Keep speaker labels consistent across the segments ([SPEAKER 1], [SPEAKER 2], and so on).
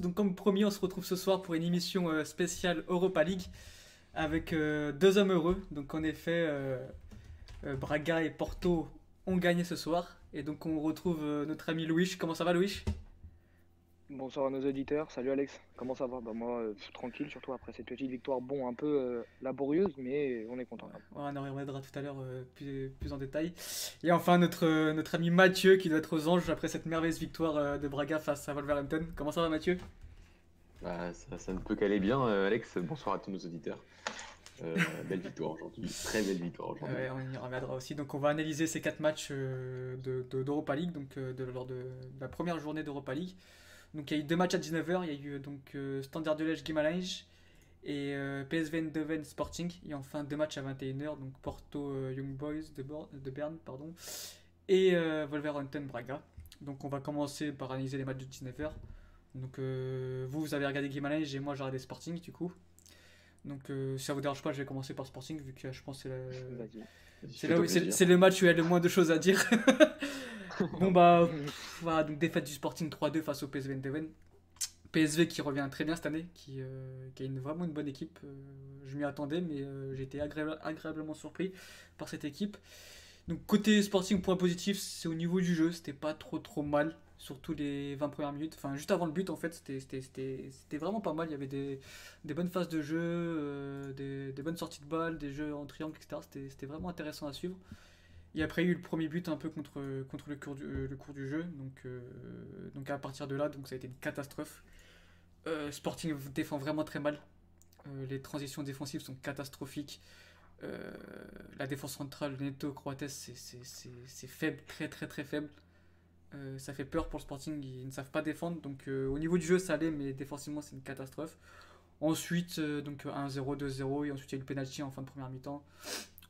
[SPEAKER 1] Donc comme promis on se retrouve ce soir pour une émission euh, spéciale Europa League avec euh, deux hommes heureux. Donc en effet, euh, Braga et Porto ont gagné ce soir. Et donc on retrouve notre ami Louis. Comment ça va Louis?
[SPEAKER 2] Bonsoir à nos auditeurs, salut Alex, comment ça va? Bah moi euh, tranquille surtout après cette petite victoire, bon un peu euh, laborieuse mais on est content.
[SPEAKER 1] Ouais, On en reviendra tout à l'heure euh, plus, plus en détail. Et enfin notre, euh, notre ami Mathieu qui doit être aux anges après cette merveilleuse victoire euh, de Braga face à Wolverhampton. Comment ça va Mathieu?
[SPEAKER 3] Bah, ça, ça ne peut qu'aller bien, euh, Alex. Bonsoir à tous nos auditeurs. Euh, belle victoire aujourd'hui, très belle victoire aujourd'hui.
[SPEAKER 1] Ouais, on y reviendra aussi. Donc, on va analyser ces quatre matchs euh, de, de- d'Europa League, donc euh, de, lors de, de la première journée d'Europa League. Donc, il y a eu deux matchs à 19h. Il y a eu donc euh, Standard de Liège Guimarães et euh, PSV Eindhoven Sporting. Et enfin, deux matchs à 21h. Donc, Porto euh, Young Boys de, Bor- de Berne pardon, et euh, Wolverhampton Braga. Donc, on va commencer par analyser les matchs de 19h. Donc, euh, vous, vous avez regardé Guimarães et moi, j'ai regardé Sporting du coup. Donc, euh, si ça vous dérange pas, je vais commencer par Sporting vu que je pense c'est la, c'est le match où il y a le moins de choses à dire. bon bah donc défaite du Sporting 3-2 face au PSV Eindhoven. PSV qui revient très bien cette année, qui, euh, a une, vraiment une bonne équipe. Euh, je m'y attendais, mais euh, été agréable- agréablement surpris par cette équipe. Donc côté Sporting, point positif, c'est au niveau du jeu, c'était pas trop trop mal, surtout les 20 premières minutes. Enfin, juste avant le but, en fait, c'était- vraiment pas mal. Il y avait des, bonnes phases de jeu, des, des bonnes sorties de balles, des jeux en triangle, etc. C'était vraiment intéressant à suivre. Après, il y a eu le premier but un peu contre, contre le, cours du, euh, le cours du jeu. Donc, euh, donc à partir de là, donc ça a été une catastrophe. Euh, Sporting défend vraiment très mal. Les transitions défensives sont catastrophiques. La défense centrale, Neto, Croates, c'est- faible, très très très faible. Ça fait peur pour le Sporting, ils ne savent pas défendre. Donc au niveau du jeu, ça allait, mais défensivement, c'est une catastrophe. Ensuite, donc 1-0, 2-0, et ensuite il y a eu le penalty en fin de première mi-temps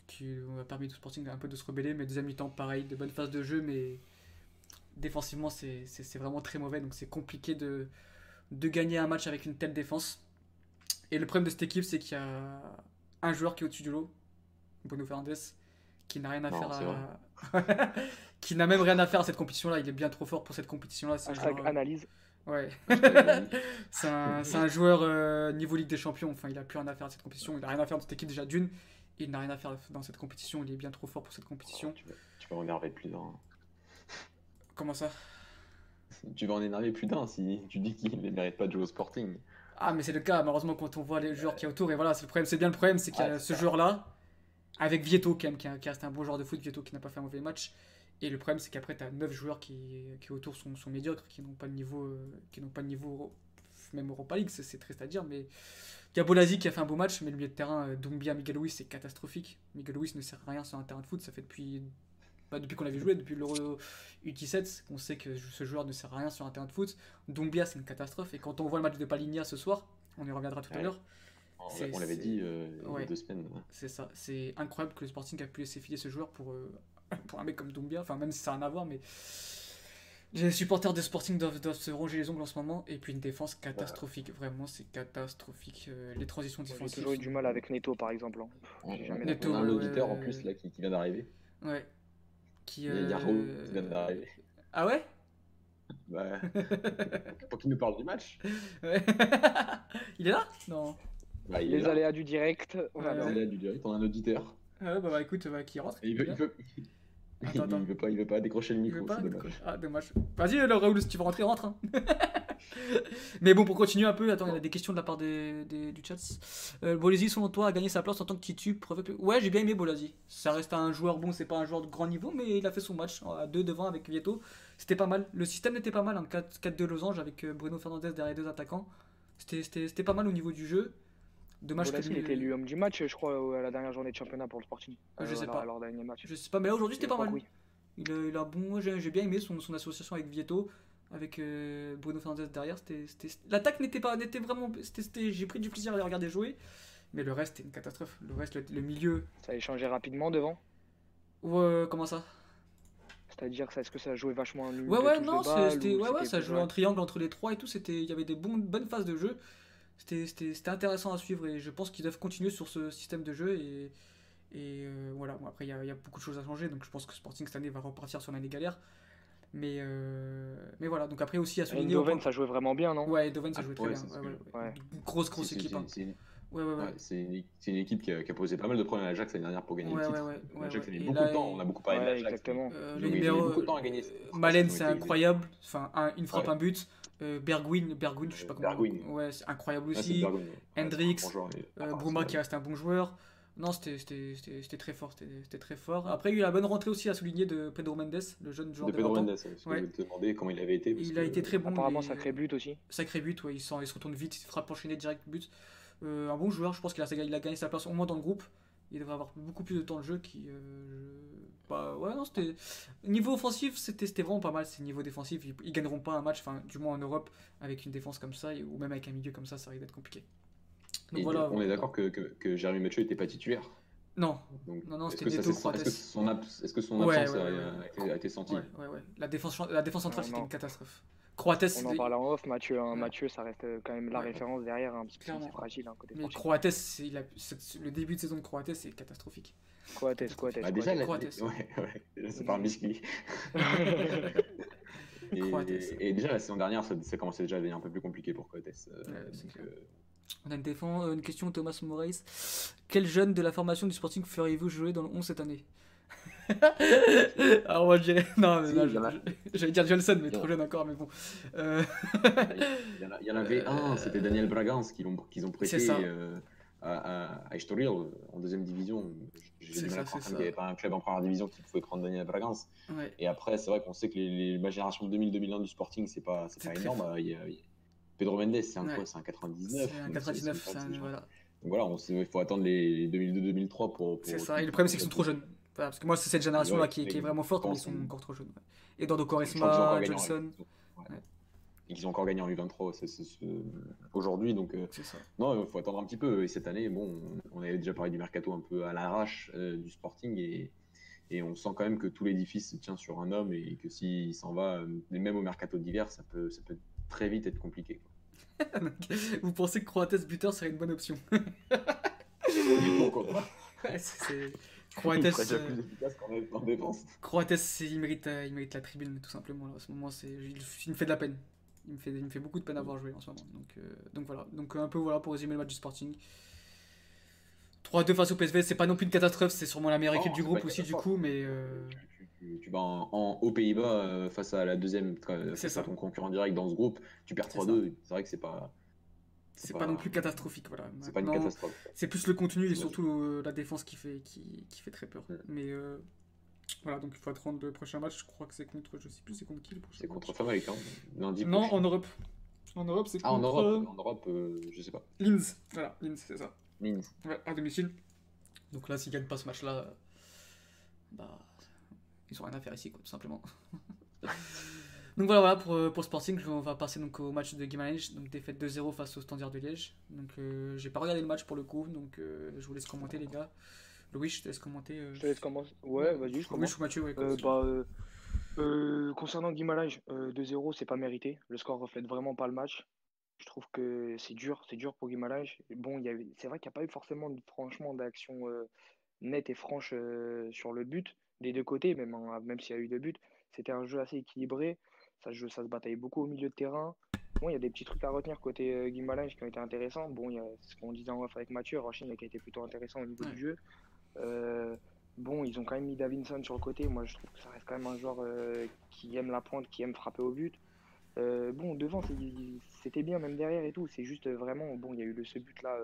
[SPEAKER 1] qui a permis au Sporting un peu de se rebeller. Mais deuxième mi-temps, pareil, de bonnes phases de jeu, mais défensivement, c'est vraiment très mauvais. Donc c'est compliqué de, de gagner un match avec une telle défense. Et le problème de cette équipe, c'est qu'il y a un joueur qui est au-dessus du lot, Bruno Fernandes, qui n'a rien à
[SPEAKER 3] Non,
[SPEAKER 1] faire à... qui n'a même rien à faire à cette compétition-là. Il est bien trop fort pour cette compétition-là. C'est joueur-
[SPEAKER 2] analyse.
[SPEAKER 1] Ouais. c'est un, c'est un joueur euh, niveau Ligue des Champions. Enfin, il a plus rien à faire à cette compétition. Il n'a rien à faire dans cette équipe déjà d'une. Il n'a rien à faire dans cette compétition. Il est bien trop fort pour cette compétition.
[SPEAKER 3] Tu vas, tu vas en énerver plus d'un.
[SPEAKER 1] Comment ça?
[SPEAKER 3] Tu vas en énerver plus d'un si tu dis qu'il ne mérite pas de jouer au Sporting.
[SPEAKER 1] Ah, mais c'est le cas. Malheureusement, quand on voit les joueurs qu'il y a autour, et voilà, c'est le problème. C'est bien le problème, c'est qu'il y a ce joueur-là avec Vieto quand même, qui, a- qui reste un bon joueur de foot. Vieto qui n'a pas fait un mauvais match. Et le problème, c'est qu'après, tu as 9 joueurs qui, qui autour sont, sont médiocres, qui n'ont pas le niveau, euh, qui n'ont pas le niveau même Europa League. C'est triste à dire, mais Bolasi qui a fait un beau match, mais le milieu de terrain, euh, Doumbia, Miguel Luis, c'est catastrophique. Miguel Luis ne sert à rien sur un terrain de foot. Ça fait depuis, pas depuis qu'on l'avait joué, depuis l'Euro U17, qu'on sait que ce joueur ne sert à rien sur un terrain de foot. Doumbia, c'est une catastrophe. Et quand on voit le match de Paligna ce soir, on y reviendra tout à l'heure.
[SPEAKER 3] On, on l'avait dit euh, il y
[SPEAKER 1] Ouais.
[SPEAKER 3] a deux semaines.
[SPEAKER 1] C'est ça, c'est incroyable que le Sporting a pu laisser filer ce joueur pour, euh, pour un mec comme Doumbia, enfin même si ça n'a rien à voir, mais les supporters de Sporting doivent, doivent se ronger les ongles en ce moment, et puis une défense catastrophique, vraiment c'est catastrophique, Euh, les transitions
[SPEAKER 2] J'ai
[SPEAKER 1] défensives.
[SPEAKER 2] toujours eu du mal avec Neto par exemple. hein.
[SPEAKER 3] On,
[SPEAKER 2] J'ai jamais
[SPEAKER 3] on-
[SPEAKER 1] Neto,
[SPEAKER 3] on a un auditeur
[SPEAKER 1] ouais.
[SPEAKER 3] en plus là qui, qui vient d'arriver.
[SPEAKER 1] Ouais. Qui,
[SPEAKER 3] Il y a- il y a
[SPEAKER 1] euh,
[SPEAKER 3] Raoul qui vient d'arriver.
[SPEAKER 1] Ah ouais?
[SPEAKER 3] Bah, pour qu'il nous parle du match.
[SPEAKER 1] Ouais. Il est là? Non.
[SPEAKER 3] Bah, il est
[SPEAKER 2] Les
[SPEAKER 3] là.
[SPEAKER 2] aléas du direct. on
[SPEAKER 1] Ouais.
[SPEAKER 3] du direct, a un auditeur.
[SPEAKER 1] Ah ouais, bah, bah, écoute, bah, qui rentre
[SPEAKER 3] Et il veut,
[SPEAKER 1] Bien.
[SPEAKER 3] il veut,
[SPEAKER 1] Attends, attends.
[SPEAKER 3] il veut pas, il veut pas décrocher le micro. c'est dommage.
[SPEAKER 1] Ah, dommage. Vas-y, alors Raoul, si tu veux rentrer, rentre. hein. Mais bon, pour continuer un peu, attends, il y a des questions de la part des, des- du chat. Euh, selon toi, a gagné sa place en tant que titu Ouais, j'ai bien aimé Bolasi. Ça reste un joueur bon, c'est pas un joueur de grand niveau, mais il a fait son match à deux devant avec Vieto. C'était pas mal. Le système était pas mal, un 4 4-2 losange avec euh, Bruno Fernandez derrière les deux attaquants. C'était pas mal au niveau du jeu. Dommage
[SPEAKER 2] Bolasi,
[SPEAKER 1] que
[SPEAKER 2] il était élu homme du match, je crois, à la dernière journée de championnat pour le Sporting.
[SPEAKER 1] Je sais
[SPEAKER 2] alors-
[SPEAKER 1] pas.
[SPEAKER 2] Alors, dernier match.
[SPEAKER 1] Je sais pas, mais là aujourd'hui c'était pas mal.
[SPEAKER 2] oui.
[SPEAKER 1] Il a, il a bon, j'ai bien aimé son, son association avec Vieto, avec euh, Bruno Fernandes derrière. L'attaque n'était pas, n'était vraiment, j'ai pris du plaisir à les regarder jouer, mais le reste c'était une catastrophe. Le reste, le, le milieu,
[SPEAKER 2] Ça a échangé rapidement devant.
[SPEAKER 1] ouais, comment ça?
[SPEAKER 2] C'est-à-dire, est-ce que ça joué vachement nul
[SPEAKER 1] Ouais, ouais, non,
[SPEAKER 2] balle, ou
[SPEAKER 1] ouais, ouais, ça jouait en triangle entre les trois et tout. Il y avait des bonnes phases de jeu. C'était, c'était, c'était intéressant à suivre et je pense qu'ils doivent continuer sur ce système de jeu et, et euh, voilà. Bon, après, il y, a, il y a beaucoup de choses à changer, donc je pense que Sporting cette année va repartir sur l'année galère. Mais, euh, mais voilà, donc après aussi à souligner.
[SPEAKER 2] Eindhoven, ça jouait vraiment bien, non?
[SPEAKER 1] Ouais, Eindhoven, ça
[SPEAKER 3] Ah,
[SPEAKER 1] jouait très
[SPEAKER 3] ouais,
[SPEAKER 1] bien. ouais. Grosse, grosse équipe.
[SPEAKER 3] c'est-
[SPEAKER 1] hein. Ouais, ouais, ouais.
[SPEAKER 3] ouais, c'est une, c'est une équipe qui a, qui a posé pas mal de problèmes à l'Ajax l'année dernière pour gagner
[SPEAKER 1] Ouais,
[SPEAKER 3] le titre.
[SPEAKER 1] ouais, ouais,
[SPEAKER 3] L'Ajax a
[SPEAKER 1] ouais.
[SPEAKER 3] mis beaucoup
[SPEAKER 1] là,
[SPEAKER 3] de temps, on a beaucoup parlé
[SPEAKER 2] Ouais,
[SPEAKER 3] de l'Ajax.
[SPEAKER 2] exactement.
[SPEAKER 1] Euh,
[SPEAKER 3] Ils
[SPEAKER 1] le
[SPEAKER 3] ont- ils ont mis
[SPEAKER 1] numéro.
[SPEAKER 3] beaucoup de temps à gagner.
[SPEAKER 1] euh, Malen, c'est incroyable. Enfin, un- une frappe,
[SPEAKER 3] Ouais.
[SPEAKER 1] un but. Euh, Bergwijn, Bergwijn, je sais pas comment.
[SPEAKER 3] Bergwijn.
[SPEAKER 1] Ouais, c'est incroyable
[SPEAKER 3] Ah,
[SPEAKER 1] aussi.
[SPEAKER 3] Bergwijn, ouais.
[SPEAKER 1] Hendricks,
[SPEAKER 3] Ouais, c'est un bon joueur, et-
[SPEAKER 1] Bruma qui reste un bon joueur. Non, c'était- c'était c'était- c'était très fort. C'était très fort. Après, il y a eu la bonne rentrée aussi à souligner de Pedro Mendes, le jeune joueur
[SPEAKER 3] De
[SPEAKER 1] de
[SPEAKER 3] Pedro
[SPEAKER 1] 20 ans.
[SPEAKER 3] Mendes, parce que
[SPEAKER 1] Ouais.
[SPEAKER 3] je vais te demander comment il avait été. parce
[SPEAKER 1] Il a été très bon.
[SPEAKER 2] Apparemment, sacré but aussi.
[SPEAKER 1] Sacré but, ouais, il, se retourne vite, il frappe enchaîné direct but. Euh, un bon joueur, je pense qu'il a, il a gagné sa place au moins dans le groupe. Il devrait avoir beaucoup plus de temps de jeu. Qui, euh, je- bah, ouais, non, c'était. Niveau offensif, c'était c'était vraiment pas mal. C'est niveau défensif, ils, ils gagneront pas un match, enfin, du moins en Europe, avec une défense comme ça, ou même avec un milieu comme ça, ça risque d'être compliqué. Donc voilà.
[SPEAKER 3] on est d'accord que, que, que Jérémy Mathieu n'était pas titulaire.
[SPEAKER 1] Non,
[SPEAKER 3] Donc,
[SPEAKER 1] Non, non,
[SPEAKER 3] est-ce
[SPEAKER 1] c'était Neto
[SPEAKER 3] est-ce que son, abs- est-ce que son
[SPEAKER 1] Ouais,
[SPEAKER 3] absence
[SPEAKER 1] ouais,
[SPEAKER 3] a,
[SPEAKER 1] ouais,
[SPEAKER 3] a été, a été sentie
[SPEAKER 1] ouais, ouais, ouais. La défense, la défense centrale, c'était une catastrophe. Croates,
[SPEAKER 2] On en parle en off, Mathieu, hein.
[SPEAKER 1] Ouais.
[SPEAKER 2] Mathieu, ça reste quand même la
[SPEAKER 1] Ouais.
[SPEAKER 2] référence derrière, hein, parce que c'est fragile, hein, côté
[SPEAKER 1] mais. Croates, il a- le début de saison de Croates, c'est catastrophique.
[SPEAKER 2] Croates, Croates,
[SPEAKER 3] Bah, déjà,
[SPEAKER 2] Croates.
[SPEAKER 3] la-
[SPEAKER 1] Croates.
[SPEAKER 3] ouais, ouais, déjà, c'est un miscli. Et,
[SPEAKER 1] Croates.
[SPEAKER 3] et déjà, la saison dernière, ça, ça commençait déjà à devenir un peu plus compliqué pour Coates. euh, donc, euh,
[SPEAKER 1] On a une, défense, euh, une question, Thomas Moraes. Quel jeune de la formation du Sporting feriez-vous jouer dans le 11 cette année? Alors moi je dirais... Non, mais
[SPEAKER 3] Si,
[SPEAKER 1] je- j'allais dire Johnson, mais trop jeune encore, mais bon. Euh,
[SPEAKER 3] il, y en a- il y en avait un, c'était Daniel Bragance qu'ils ont, qu'ils ont prêté euh, à, à, à Estoril en deuxième division. J'ai du mal à croire qu'il n'y avait pas un club en première division qui pouvait prendre Daniel Bragance.
[SPEAKER 1] ouais.
[SPEAKER 3] Et après, c'est vrai qu'on sait que les, les- la génération 2000-2001 du Sporting, c'est pas, pas énorme. Il y a- il y a- Pedro Mendes, c'est un
[SPEAKER 1] Ouais.
[SPEAKER 3] quoi C'est un 99.
[SPEAKER 1] C'est un
[SPEAKER 3] donc
[SPEAKER 1] 99,
[SPEAKER 3] c'est-
[SPEAKER 1] un- voilà.
[SPEAKER 3] Donc voilà, on il faut attendre les 2002-2003 pour. pour-
[SPEAKER 1] C'est ça. Et le problème, c'est qu'ils sont trop jeunes. Parce que moi, c'est cette génération-là
[SPEAKER 3] Ouais,
[SPEAKER 1] qui, qui est vraiment forte, mais ils sont
[SPEAKER 3] on-
[SPEAKER 1] encore trop jeunes. ouais.
[SPEAKER 3] Encore gagné en-
[SPEAKER 1] Johnson.
[SPEAKER 3] Et qu'ils ont encore gagné en U23 c'est- c'est- c'est- aujourd'hui. Donc, euh,
[SPEAKER 1] ça.
[SPEAKER 3] non, il faut attendre un petit peu. Et cette année, bon, on avait déjà parlé du mercato un peu à l'arrache euh, du Sporting. Et, et on sent quand même que tout l'édifice se tient sur un homme. Et que s'il s'en va, euh, même au mercato d'hiver, ça peut, ça peut très vite être compliqué.
[SPEAKER 1] Vous pensez que Croates buteur serait une bonne option? Croates, euh,
[SPEAKER 3] plus efficace qu'en en défense.
[SPEAKER 1] Croates, il mérite, euh, il mérite la tribune tout simplement. Là, en ce moment, c'est, il, il me fait de la peine. Il me fait, il me fait beaucoup de peine à voir jouer en ce moment. Donc, euh, donc voilà. Donc un peu voilà pour résumer le match du Sporting. 3-2 face au PSV, c'est pas non plus une catastrophe, c'est sûrement la meilleure
[SPEAKER 3] Non,
[SPEAKER 1] équipe du groupe aussi du coup, mais euh,
[SPEAKER 3] Tu, tu- tu vas en, en- aux Pays-Bas euh, face à la deuxième,
[SPEAKER 1] C'est
[SPEAKER 3] face
[SPEAKER 1] ça.
[SPEAKER 3] à ton concurrent direct dans ce groupe, tu perds
[SPEAKER 1] C'est
[SPEAKER 3] 3-2. C'est vrai que c'est pas.
[SPEAKER 1] C'est pas, non plus catastrophique. Voilà.
[SPEAKER 3] C'est pas une catastrophe.
[SPEAKER 1] C'est plus le contenu et surtout euh, la défense qui fait, qui, qui fait très peur.
[SPEAKER 3] Ouais.
[SPEAKER 1] Mais euh, voilà, donc il faut attendre le prochain match. Je crois que c'est contre, je sais plus, c'est contre qui le prochain
[SPEAKER 3] C'est
[SPEAKER 1] match?
[SPEAKER 3] Contre Famalicão, lundi
[SPEAKER 1] Non,
[SPEAKER 3] prochain.
[SPEAKER 1] en Europe. En Europe, c'est
[SPEAKER 3] Ah, en
[SPEAKER 1] contre
[SPEAKER 3] Europe, en Europe euh, je sais pas.
[SPEAKER 1] Linz. Voilà, Linz, c'est ça.
[SPEAKER 3] Linz.
[SPEAKER 1] Ouais, à domicile. Donc là, s'ils gagnent pas ce match-là, euh, bah, ils ont rien à faire ici, quoi, tout simplement. donc voilà, voilà pour, euh, pour Sporting, on va passer donc au match de Guimarães, donc défaite 2-0 face au Standard de Liège. Donc euh, j'ai pas regardé le match pour le coup, donc euh, je vous laisse commenter les gars. Louis, je te laisse commenter. euh,
[SPEAKER 2] Je te laisse commencer. Ouais, vas-y, je
[SPEAKER 1] Louis
[SPEAKER 2] commence.
[SPEAKER 1] ou Mathieu, ouais,
[SPEAKER 2] Euh, bah, concernant Guimarães, euh, 2-0, c'est pas mérité. Le score reflète vraiment pas le match. Je trouve que c'est dur, c'est dur pour Guimarães. Bon, il y avait- c'est vrai qu'il n'y a pas eu forcément, franchement, d'action nette et franche sur le but des deux côtés, même, hein, même s'il y a eu deux buts. C'était un jeu assez équilibré. Ça, se- ça se bataillait beaucoup au milieu de terrain. Bon, il y a des petits trucs à retenir côté euh, qui ont été intéressants. Bon, il y a ce qu'on disait en off avec Mathieu, Rochin qui a été plutôt intéressant au niveau
[SPEAKER 1] Ouais.
[SPEAKER 2] du jeu. Euh, Bon, ils ont quand même mis Davinson sur le côté. Moi, je trouve que ça reste quand même un joueur euh, qui aime la pointe, qui aime frapper au but. Euh, bon, devant, c'était bien, même derrière et tout. C'est juste vraiment, bon, il y a eu le, ce but-là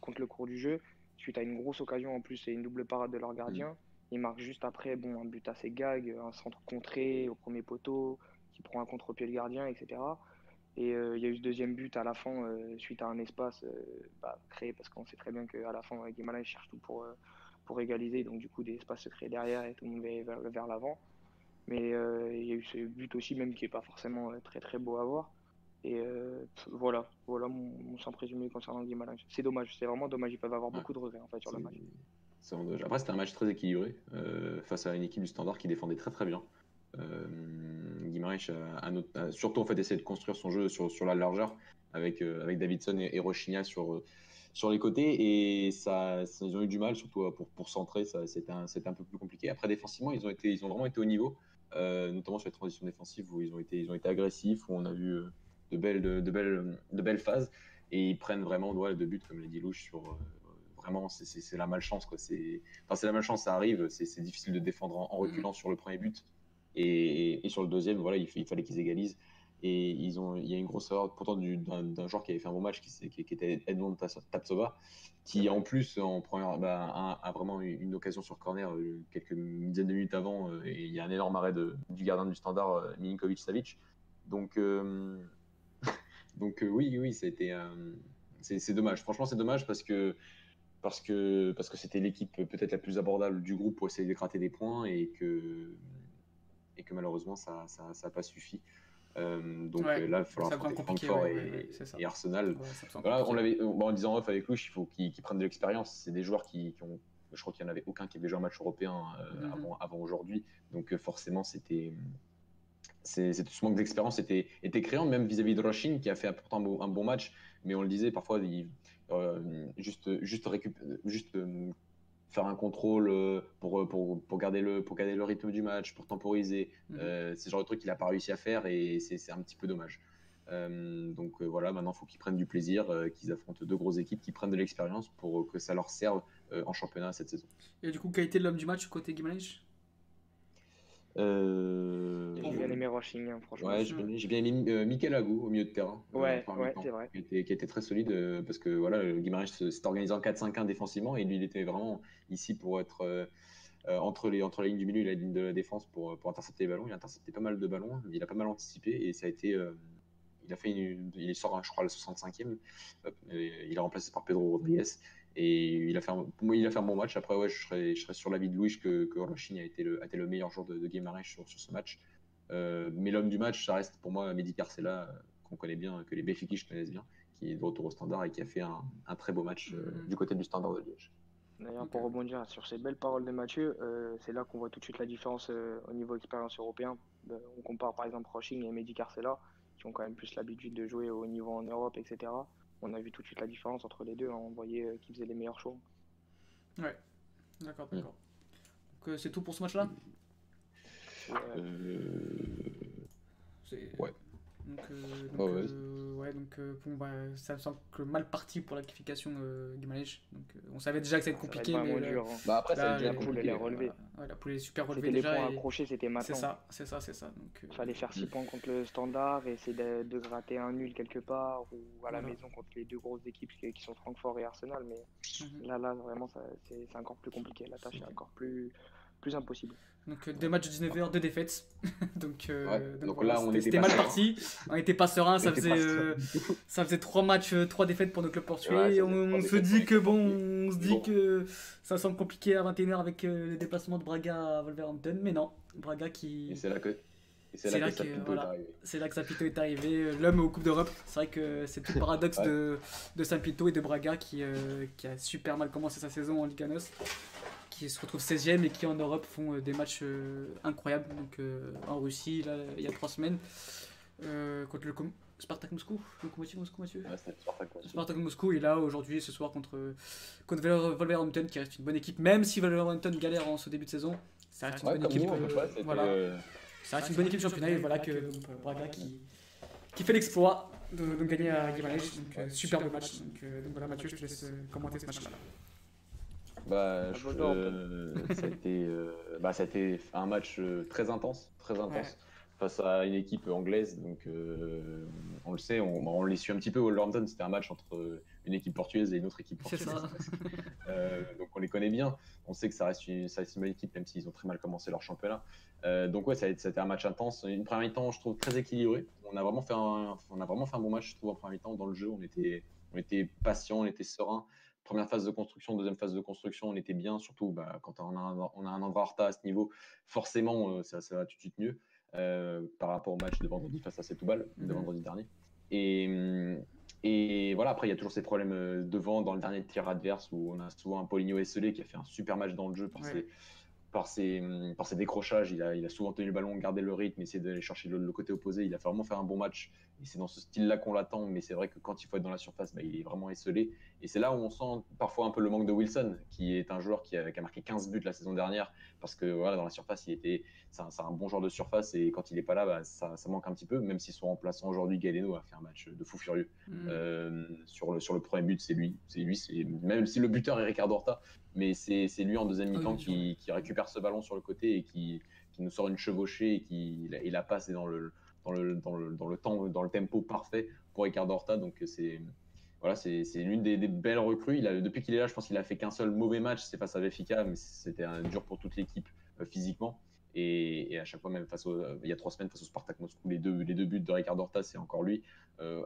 [SPEAKER 2] contre le cours du jeu, suite à une grosse occasion en plus et une double parade de leur gardien. Ils marquent juste après, bon, un but assez gag, un centre contré au premier poteau, qui prend un contre-pied le gardien, etc. Et euh, il y a eu ce deuxième but à la fin, euh, suite à un espace euh, bah, créé, parce qu'on sait très bien qu'à la fin, Guimaraes cherche tout pour, pour égaliser, donc du coup, des espaces se créent derrière et tout le monde va vers, vers l'avant. Mais il y a eu ce but aussi, même qui n'est pas forcément très très beau à voir. Et pff, voilà, voilà mon, mon simple résumé concernant Guimaraes. C'est dommage, c'est vraiment dommage, ils peuvent avoir beaucoup de regrets en fait sur le match.
[SPEAKER 3] Après, c'était un match très équilibré euh, face à une équipe du Standard qui défendait très très bien. Euh, a, surtout en fait essayé de construire son jeu sur, sur la largeur avec, euh, avec Davidson et, et sur, euh, sur les côtés et ça, ils ont eu du mal surtout pour, pour centrer, c'était un, un peu plus compliqué. Après défensivement, ils ont, été, ils ont vraiment été au niveau. notamment sur les transitions défensives où ils ont été, ils ont été agressifs, où on a vu de, belles, de belles, de belles phases. Et ils prennent vraiment ouais, de buts, comme l'a dit Louche, sur. Vraiment, c'est- la malchance. quoi. C'est enfin, c'est la malchance, ça arrive. C'est difficile de défendre en, en reculant sur le premier but. Et, et sur le deuxième, voilà, il, fallait qu'ils égalisent. Et ils ont, il y a une grosse erreur pourtant du- d'un d'un joueur qui avait fait un bon match, qui, qui, qui était Edmond Tapsova, qui en plus en première, bah, a, a vraiment eu une occasion sur corner euh, quelques dizaines de minutes avant. euh, et il y a un énorme arrêt de- du gardien du standard, euh, Milinkovic Savic. Donc, euh, donc euh, oui, oui, été, euh, c'est c'est dommage. Franchement, c'est dommage parce que parce que parce que c'était l'équipe peut-être la plus abordable du groupe pour essayer de gratter des points et que et que malheureusement ça ça, ça a pas suffi. Euh, donc
[SPEAKER 1] Ouais,
[SPEAKER 3] euh, là, il va falloir affronter Francfort
[SPEAKER 1] ouais,
[SPEAKER 3] et,
[SPEAKER 1] ouais,
[SPEAKER 3] et Arsenal. Voilà, on l'avait bon, en disant off avec Louche, il faut qu'ils prennent de l'expérience. C'est des joueurs qui, qui ont, je crois qu'il n'y en avait aucun qui avait joué un match européen euh,
[SPEAKER 1] Mhm.
[SPEAKER 3] avant, avant aujourd'hui. Donc euh, forcément, c'était c'est ce manque d'expérience était, était créant, même vis-à-vis de Roshin, qui a fait pourtant un bon, match. Mais on le disait, parfois, il, juste, juste, récup- juste euh, faire un contrôle euh, pour, pour, pour, garder le, pour garder le rythme du match, pour temporiser.
[SPEAKER 1] Mhm.
[SPEAKER 3] Euh, c'est le genre de truc qu'il n'a pas réussi à faire et c'est un petit peu dommage. Euh, donc euh, voilà, maintenant il faut qu'ils prennent du plaisir, euh, qu'ils affrontent deux grosses équipes, qu'ils prennent de l'expérience pour que ça leur serve euh, en championnat cette saison.
[SPEAKER 1] Et du coup, qualité de l'homme du match côté Gimenez
[SPEAKER 3] Euh...
[SPEAKER 2] J'ai bien aimé Rushing, hein, franchement.
[SPEAKER 3] Ouais, j'ai bien, j'ai bien aimé euh, Mikel Agou au milieu de terrain. euh,
[SPEAKER 2] Ouais, ouais, c'est vrai.
[SPEAKER 3] Qui était, qui était très solide euh, parce que voilà, s'est organisé en 4-5-1 défensivement et lui il était vraiment ici pour être entre, les, entre la ligne du milieu et la ligne de la défense pour, pour intercepter les ballons. Il a intercepté pas mal de ballons, il a pas mal anticipé et ça a été. euh, il a fait une, il sort, je crois, le 65e. Hop, et il est remplacé par Pedro Rodriguez. Et il a fait un, pour moi, il a fait un bon match. Après, ouais, je serais, je serais sur l'avis de Louis que, que a été le, a été le meilleur joueur de, de Guimarães sur, sur ce match. Euh, mais l'homme du match, ça reste pour moi Mehdi Carcella, euh, qu'on connaît bien, que les Béfikis connaissent bien, qui est de retour au standard et qui a fait un, un très beau match euh,
[SPEAKER 1] Mhm.
[SPEAKER 3] du côté du standard de Liège.
[SPEAKER 2] D'ailleurs, pour rebondir sur ces belles paroles de Mathieu, euh, c'est là qu'on voit tout de suite la différence euh, au niveau expérience européen. Euh, on compare par exemple Rushing et Mehdi Carcella, qui ont quand même plus l'habitude de jouer au niveau en Europe, etc. On a vu tout de suite la différence entre les deux. hein. On voyait euh, qui faisait les meilleurs choix.
[SPEAKER 1] Ouais, d'accord,
[SPEAKER 3] Mm.
[SPEAKER 1] d'accord. Donc euh, c'est tout pour ce match-là?
[SPEAKER 2] Ouais.
[SPEAKER 3] Euh,
[SPEAKER 1] C'est-. Donc, euh, donc,
[SPEAKER 3] Ouais, ouais.
[SPEAKER 1] euh, ouais, donc euh, bon, bah, ça me semble que mal parti pour la qualification euh, Gimenez. Donc euh, on savait déjà que ça allait être
[SPEAKER 2] Ça va
[SPEAKER 1] compliqué,
[SPEAKER 2] être vraiment
[SPEAKER 1] mais là-
[SPEAKER 2] dur. hein.
[SPEAKER 3] Bah après, ça
[SPEAKER 1] là,
[SPEAKER 3] a déjà
[SPEAKER 1] les-
[SPEAKER 2] poule, elle est relevée.
[SPEAKER 1] voilà. Ouais, la poule est super relevée
[SPEAKER 2] C'était les
[SPEAKER 1] déjà.
[SPEAKER 2] points
[SPEAKER 1] et-
[SPEAKER 2] accrochés, c'était
[SPEAKER 1] C'est
[SPEAKER 2] maintenant.
[SPEAKER 1] ça, c'est ça, c'est ça. Donc, euh,
[SPEAKER 2] Il fallait faire 6 points contre le standard et essayer de, de gratter un nul quelque part ou à la
[SPEAKER 1] Voilà.
[SPEAKER 2] maison contre les deux grosses équipes qui, sont Francfort et Arsenal. Mais
[SPEAKER 1] mhm.
[SPEAKER 2] là, là vraiment, ça- c'est c'est encore plus compliqué. La tâche est encore plus, plus impossible.
[SPEAKER 1] Donc euh, deux matchs de 19h, deux défaites. donc, euh,
[SPEAKER 3] Ouais, donc
[SPEAKER 1] voilà,
[SPEAKER 3] là, on était
[SPEAKER 1] mal parti. On était pas serein, ça faisait, euh, ça faisait trois matchs, euh, trois défaites pour nos clubs portugais.
[SPEAKER 3] Ouais,
[SPEAKER 1] on se dit que bon, on se dit
[SPEAKER 3] Bon.
[SPEAKER 1] que ça semble compliqué à 21h avec euh, le déplacement de Braga à Wolverhampton, mais non, Braga qui,
[SPEAKER 3] Et c'est là que, c'est là
[SPEAKER 1] là
[SPEAKER 3] que
[SPEAKER 1] que, voilà. c'est là que Saint-Pito est arrivé, l'homme aux Coupes d'Europe. C'est vrai que c'est tout le paradoxe
[SPEAKER 3] Ouais.
[SPEAKER 1] de, de Saint-Pito et de Braga qui, qui a super mal commencé sa saison en Liga NOS, qui se retrouve 16ème et qui en Europe font euh, des matchs euh, incroyables. Donc euh, en Russie, là, il y a trois semaines, euh, contre le Com- Spartak Moscou, Lokomotiv Moscou, Mathieu
[SPEAKER 3] Ouais, Spartak, quoi.
[SPEAKER 1] Spartak Moscou est là aujourd'hui, ce soir, contre, contre Wolver- Wolverhampton, qui reste une bonne équipe, même si Wolverhampton galère en ce début de saison. Ça reste une
[SPEAKER 3] Ouais,
[SPEAKER 1] bonne équipe.
[SPEAKER 3] nous, c'était,
[SPEAKER 1] voilà.
[SPEAKER 3] euh,
[SPEAKER 1] Ça reste une bonne équipe de championnat et voilà que euh, Braga qui, qui fait l'exploit de, de gagner à Gimenez. Donc, superbe match. Donc, euh, donc voilà, Mathieu, je te laisse commenter ce match-là.
[SPEAKER 3] Bah,
[SPEAKER 2] À
[SPEAKER 3] je- euh, ça, a été, euh, bah, ça a été un match euh, très intense, très intense
[SPEAKER 1] Ouais.
[SPEAKER 3] face à une équipe anglaise. Donc, euh, on le sait, on, on les suit un petit peu. Wolverhampton, c'était un match entre une équipe portugaise et une autre équipe portugaise. donc, on les connaît bien. On sait que ça reste une, ça reste une bonne équipe, même s'ils ont très mal commencé leur championnat. Donc, ouais, ça a, été- ça a été un match intense. Une première mi-temps, je trouve, très équilibré. On a vraiment fait un, on a vraiment fait un bon match, je trouve, en première mi-temps. Dans le jeu, on était, on était patient, on était serein première phase de construction, deuxième phase de construction, on était bien, surtout bah, quand on a, un, on a un à ce niveau, forcément euh, ça, ça va tout de suite mieux euh, par rapport au match de vendredi face à Setúbal, de
[SPEAKER 1] Mhm.
[SPEAKER 3] vendredi dernier. Et, hum, et voilà, après il y a toujours ces problèmes euh, devant dans le dernier tir adverse où on a souvent un Paulinho Esselé qui a fait un super match dans le jeu par
[SPEAKER 1] Ouais.
[SPEAKER 3] ses par ses, hum, par ses décrochages, il a, il a souvent tenu le ballon, gardé le rythme, essayé d'aller chercher le, le côté opposé. Il a fait vraiment fait un bon match et c'est dans ce style-là qu'on l'attend, mais c'est vrai que quand il faut être dans la surface, bah, il est vraiment esselé. Et c'est là où on sent parfois un peu le manque de Wilson, qui est un joueur qui a, marqué 15 buts la saison dernière, parce que voilà, dans la surface, il était, c'est un, bon joueur de surface, et quand il n'est pas là, bah, ça, manque un petit peu, même si son remplaçant aujourd'hui, Galeno, a fait un match de fou furieux. Mm. Euh, sur, le, sur le premier but, c'est lui. C'est lui, même si le buteur est Ricardo Horta, mais c'est, lui en deuxième mi-temps qui, récupère ce ballon sur le côté et qui, qui nous sort une chevauchée et qui et la passe est dans le dans le, dans le, dans le temps, dans le tempo parfait pour Ricardo Horta. Donc c'est voilà, c'est l'une des, belles recrues. Il a, depuis qu'il est là, je pense qu'il a fait qu'un seul mauvais match, c'est face à Benfica, mais c'était dur pour toute l'équipe euh, physiquement. Et, à chaque fois, même face au, il y a trois semaines face au Spartak Moscou, les deux, les deux buts de Ricardo Horta, c'est encore lui euh,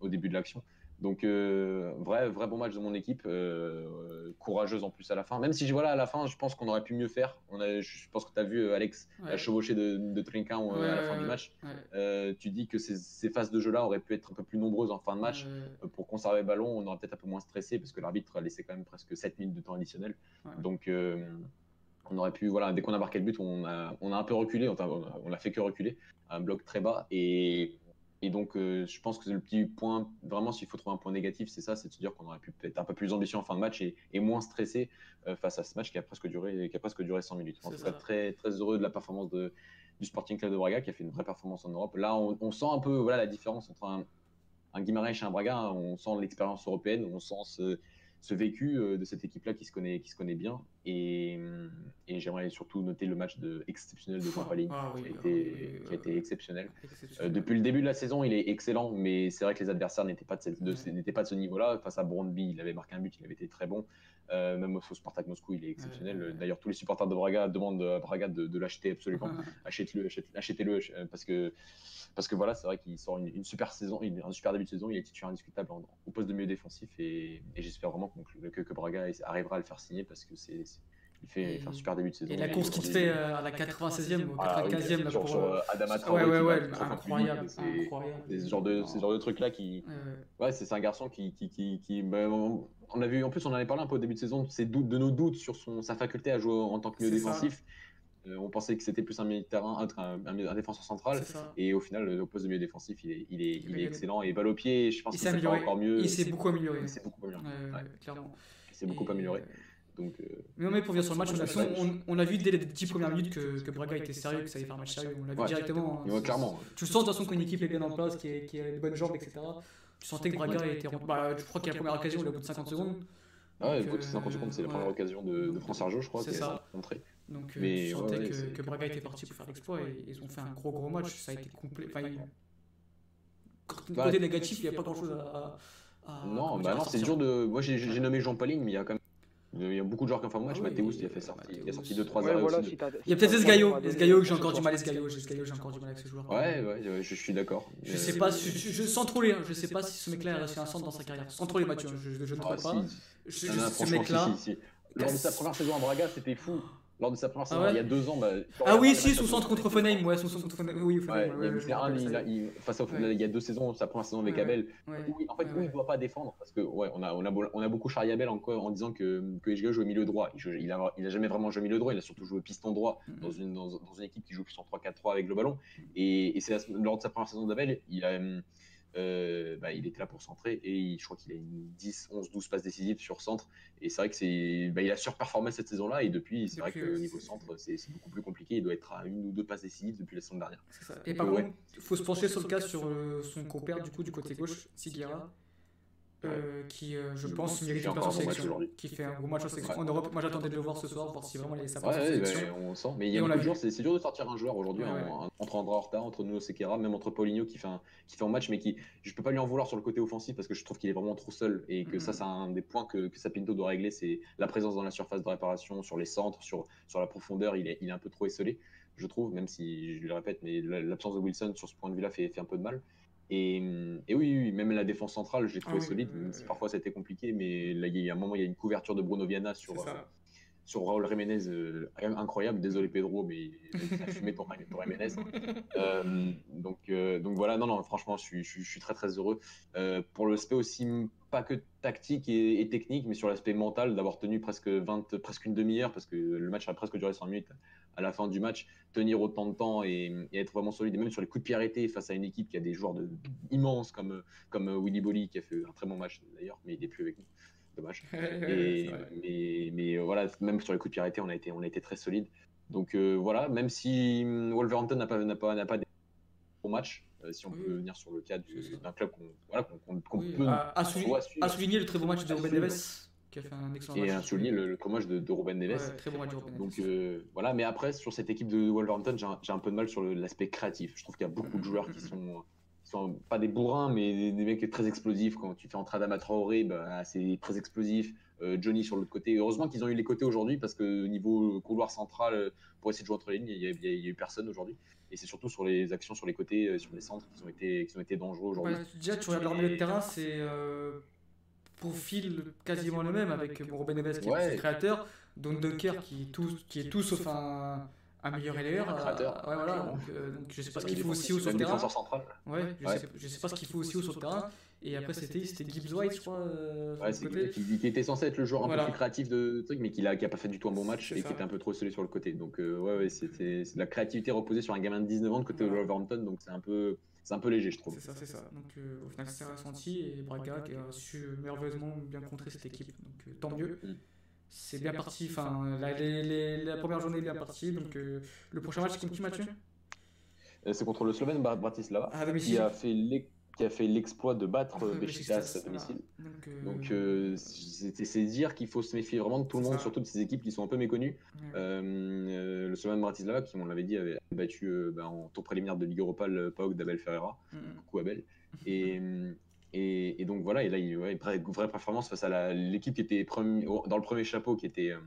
[SPEAKER 3] au début de l'action. Donc, euh, vrai, vrai bon match de mon équipe, euh, courageuse en plus à la fin. Même si, voilà, à la fin, je pense qu'on aurait pu mieux faire. On a, je pense que tu as vu euh, Alex la chevauchée de, de Trinquin à la fin du match. tu dis que ces, phases de jeu-là auraient pu être un peu plus nombreuses en fin de match. pour conserver le ballon, on aurait peut-être un peu moins stressé parce que l'arbitre a laissé quand même presque 7 minutes de temps additionnel. Donc, on aurait pu, voilà, dès qu'on a marqué le but, on a, on a un peu reculé. On a, on a fait que reculer. Un bloc très bas. Et et donc, euh, je pense que le petit point, vraiment, s'il faut trouver un point négatif, c'est ça, c'est de se dire qu'on aurait pu être un peu plus ambitieux en fin de match et, moins stressé euh, face à ce match qui a presque duré, qui a presque duré 100 minutes. En tout cas, très, très heureux de la performance de, du Sporting Club de Braga qui a fait une vraie performance en Europe. Là, on, sent un peu voilà, la différence entre un, un et un Braga. On sent l'expérience européenne, on sent ce, ce vécu euh, de cette équipe-là qui se connaît, qui se connaît bien. Et, et j'aimerais surtout noter le match de, exceptionnel de Pampalini, ah qui, a été, qui a été exceptionnel. Euh, depuis le début de la saison, il est excellent, mais c'est vrai que les adversaires n'étaient pas de, de, pas de ce niveau-là. Face à Brondby, il avait marqué un but, il avait été très bon. Euh, même au Spartak Moscou, il est exceptionnel. D'ailleurs, tous les supporters de Braga demandent à Braga de, l'acheter absolument. Achetez-le, achetez-le, parce que parce que voilà, c'est vrai qu'il sort une, super saison, un super début de saison. Il est titulaire indiscutable au poste de milieu défensif et, j'espère vraiment que, que, Braga arrivera à le faire signer parce que c'est il fait, un super début de saison.
[SPEAKER 1] Et la course qu'il fait euh, à la 96e ou 95e
[SPEAKER 3] ah,
[SPEAKER 1] là,
[SPEAKER 3] pour sur,
[SPEAKER 1] euh,
[SPEAKER 3] Adama
[SPEAKER 1] ouais, ouais, ouais, incroyable,
[SPEAKER 3] C'est ce genre de, genre de trucs là qui. Ouais, c'est un garçon qui. qui, qui, qui bah, on a vu, en plus, on en avait parlé un peu au début de saison, doutes, de nos doutes sur son, sa faculté à jouer en tant que milieu défensif. Euh, on pensait que c'était plus un milieu de terrain, un, un, défenseur central. Et au final, au poste de milieu défensif, il est, il est, il est excellent. Et balle au pied, je pense qu'il s'est encore mieux.
[SPEAKER 1] Il s'est beaucoup amélioré.
[SPEAKER 3] Il s'est beaucoup amélioré. clairement. Il s'est beaucoup amélioré. Donc, euh,
[SPEAKER 1] Mais non, mais pour venir sur le match, on, on, a vu dès les 10 premières minutes que, que Braga était sérieux, que ça allait faire un match sérieux. On l'a vu directement.
[SPEAKER 3] Hein. clairement.
[SPEAKER 1] Tu sens de toute façon qu'une équipe est bien en place, qui, est, qui a de bonnes jambes, etc. Tu sentais que Braga était. Bah, je crois qu'il y a la première occasion, au bout de 50 secondes.
[SPEAKER 3] Ah ouais, au bout de 50 secondes, c'est la première occasion de, de France Arjo, je crois, qui a montré.
[SPEAKER 1] Donc, mais, je sentais que, que, Braga était parti pour faire l'exploit et ils ont fait un gros gros match. Ça a été complet. Enfin, côté négatif, il n'y a pas grand chose à.
[SPEAKER 3] à non, bah non, c'est dur de. Moi, j'ai nommé Jean Pauline, mais il y a quand même. Il y a beaucoup de joueurs qui ont fait un match. Ah Mathéus, il a fait sorti, il a sorti 2-3 ouais, voilà,
[SPEAKER 1] si Il y a peut-être Esgaio. Esgaio, que j'ai encore du mal. Esgaio, j'ai encore du mal avec ce joueur.
[SPEAKER 3] Ouais, ouais, je suis d'accord.
[SPEAKER 1] Je sais pas, je, sans troller, je sais pas si ce mec-là a réussi un centre dans sa carrière. Sans troller Mathieu, je, ne crois pas.
[SPEAKER 3] Ce mec-là. Lors de sa première saison à Braga, c'était fou lors de sa première saison, ah il y a deux ans. Bah,
[SPEAKER 1] ah oui, si, sous centre contre Fonheim. Ouais, sous centre contre Fonheim. Oui,
[SPEAKER 3] Fonheim, ouais, il, un, il, face il y a deux saisons, sa première saison avec Abel. en fait, où il ne doit pas défendre. Parce que, ouais, on a, on a, on a beaucoup charrié Abel encore en disant que, que joue au milieu droit. Il n'a il a jamais vraiment joué au milieu droit. Il a surtout joué piston droit mm. dans, une, dans, dans, une équipe qui joue plus en 3-4-3 avec le ballon. Et, et c'est lors de sa première saison d'Abel, il a euh, bah, il était là pour centrer et je crois qu'il a une 10, 11, 12 passes décisives sur centre. Et c'est vrai que c'est, bah, il a surperformé cette saison-là et depuis, c'est vrai que niveau centre, c'est beaucoup plus compliqué. Il doit être à une ou deux passes décisives depuis la saison dernière.
[SPEAKER 1] Et par contre, il faut se pencher sur le cas sur euh, son compère du coup du côté gauche, Siguera euh, qui, euh, je pense, mérite une place en sélection, qui fait un gros match en sélection en Europe. Moi, j'attendais de le voir ce soir, voir si vraiment il a sa place en sélection.
[SPEAKER 3] on sent, mais il y a jours, c'est dur de sortir un joueur aujourd'hui entre André Horta, entre Nuno Sequeira, même entre Paulinho qui fait un, qui fait un match, mais qui, je peux pas lui en vouloir sur le côté offensif parce que je trouve qu'il est vraiment trop seul et que ça, c'est un des points que, que Sapinto doit régler, c'est la présence dans la surface de réparation, sur les centres, sur, sur la profondeur, il est, il est un peu trop esselé, je trouve, même si je le répète, mais l'absence de Wilson sur ce point de vue-là fait, fait un peu de mal. Et, et oui, même la défense centrale, j'ai trouvé ah solide, même si parfois ça a été compliqué, mais là, il y a un moment, il y a une couverture de Bruno Viana sur, sur Raúl Jiménez, euh, incroyable. Désolé Pedro, mais ça a fumé ton, ton Jiménez. Euh, donc, euh, donc voilà, non, non, franchement, je suis, je, suis très très heureux. pour l'aspect aussi, pas que tactique et, technique, mais sur l'aspect mental, d'avoir tenu presque, 20, presque une demi-heure, parce que le match a presque duré 100 minutes à la fin du match, tenir autant de temps et, être vraiment solide, et même sur les coups de pied arrêtés face à une équipe qui a des joueurs de, immenses comme, comme Willy Bolly, qui a fait un très bon match d'ailleurs, mais il n'est plus avec nous dommage. mais, mais, voilà, même sur les coups de pied arrêtés, on a été, on a été très solide. Donc euh, voilà, même si hum, Wolverhampton n'a pas, n'a pas, n'a pas des bons matchs, euh, si on peut venir sur le cas d'un club qu'on voilà, qu'on peut
[SPEAKER 1] à, souligner, le très bon match de Ruben Neves. Qui a fait un excellent
[SPEAKER 3] et à souligner le, le match de, de Ruben Neves.
[SPEAKER 1] très bon match de Ruben
[SPEAKER 3] Donc euh, voilà, mais après, sur cette équipe de Wolverhampton, j'ai un, un, peu de mal sur l'aspect créatif. Je trouve qu'il y a beaucoup de joueurs qui sont pas des bourrins, mais des, mecs très explosifs. Quand tu fais entrer Adama Traoré, bah, c'est très explosif. Euh, Johnny sur l'autre côté. Heureusement qu'ils ont eu les côtés aujourd'hui parce que niveau couloir central, euh, pour essayer de jouer entre les lignes, il n'y a, eu personne aujourd'hui. Et c'est surtout sur les actions sur les côtés, euh, sur les centres, qui ont été, qui ont été dangereux aujourd'hui.
[SPEAKER 1] déjà, tu regardes leur milieu de terrain, c'est profil quasiment le même avec Robin Neves qui est le créateur, Don Decker qui, qui est tout sauf un améliorer les
[SPEAKER 3] Un créateur.
[SPEAKER 1] ouais, voilà. Donc, euh, donc, je sais pas ce qu'il faut aussi au sur le terrain. Ouais, je, Sais, je sais pas ce qu'il faut aussi au sur le terrain. Et après, c'était Gibbs White, je crois. Euh,
[SPEAKER 3] ouais, c'est qui, qui, était censé être le joueur un peu plus créatif de truc, mais qui a, qui a pas fait du tout un bon match et qui était un peu trop scellé sur le côté. Donc, euh, ouais, ouais, c'était la créativité reposée sur un gamin de 19 ans de côté de Wolverhampton, donc c'est un peu. C'est un peu léger, je trouve.
[SPEAKER 1] C'est ça, c'est ça. Donc au final, c'est ressenti et Braga qui a su merveilleusement bien contrer cette équipe. Donc tant mieux. Mm c'est bien parti. Enfin, la, la, première journée est bien partie. Donc, euh, le prochain match, c'est contre qui, Mathieu?
[SPEAKER 3] Euh, C'est contre le Slovène Bratislava, ah, qui a fait qui a fait l'exploit de battre ah, Besiktas à domicile. Donc, euh, c'est dire qu'il faut se méfier vraiment de tout le monde, surtout de ces équipes qui sont un peu méconnues. le Slovan Bratislava, qui, on l'avait dit, avait battu bah, en tour préliminaire de Ligue Europa le PAOK d'Abel Ferreira. Coucou Abel. Et, et, donc voilà, et là, il ouais, vraie, vraie performance face à l'équipe qui était dans le premier chapeau, qui était, euh,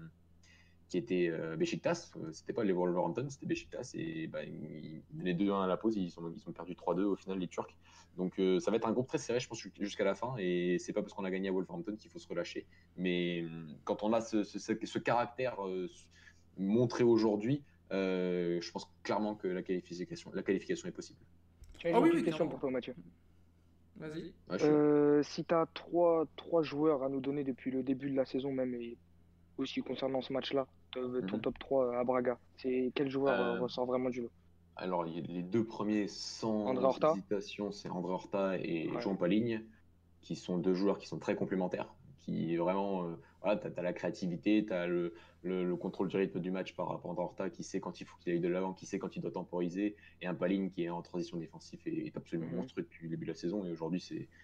[SPEAKER 3] qui était euh, Besiktas. Euh, c'était pas les Wolverhampton, c'était Besiktas. Et bah, ils menaient 2-1 à la pause, ils sont, ils sont perdus 3-2 au final, les Turcs. Donc ça va être un groupe très serré, je pense, jusqu'à la fin. Et c'est pas parce qu'on a gagné à Wolverhampton qu'il faut se relâcher. Mais quand on a ce, ce, ce, caractère montré aujourd'hui, je pense clairement que la qualification, la qualification est possible.
[SPEAKER 2] Ah oui, une question pour toi, Mathieu.
[SPEAKER 1] Vas-y.
[SPEAKER 2] Euh, si tu as trois, trois joueurs à nous donner depuis le début de la saison même, et aussi concernant ce match-là, ton mhm. top 3 à Braga, c'est quel joueur euh, ressort vraiment du lot?
[SPEAKER 3] Alors, les deux premiers sans hésitation, c'est André Horta et Jean Paligne, qui sont deux joueurs qui sont très complémentaires, qui vraiment, euh, voilà, tu as, la créativité, tu as le, le, contrôle du rythme du match par rapport à Horta, qui sait quand il faut qu'il aille de l'avant, qui sait quand il doit temporiser, et un Paline qui est en transition défensive et est absolument mhm. monstrueux depuis le début de la saison. Et aujourd'hui,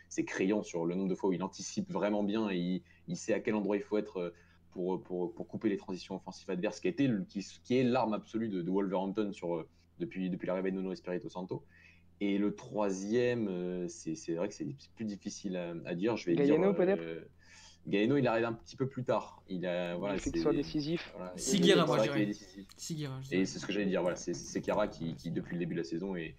[SPEAKER 3] c'est criant sur le nombre de fois où il anticipe vraiment bien et il, sait à quel endroit il faut être euh, pour, pour, pour couper les transitions offensives adverses, qui, a été, qui, qui est l'arme absolue de, Wolverhampton sur, euh, depuis, depuis l'arrivée de Nuno Espirito Santo. Et le troisième, c'est vrai que c'est plus difficile à, dire. Je vais
[SPEAKER 2] dire.
[SPEAKER 3] Gaeno, il arrive un petit peu plus tard. Il a, voilà,
[SPEAKER 2] il soit décisif.
[SPEAKER 1] Voilà, moi, je
[SPEAKER 3] Et c'est ce que j'allais dire. Voilà, c'est Kara qui, qui, depuis le début de la saison, est,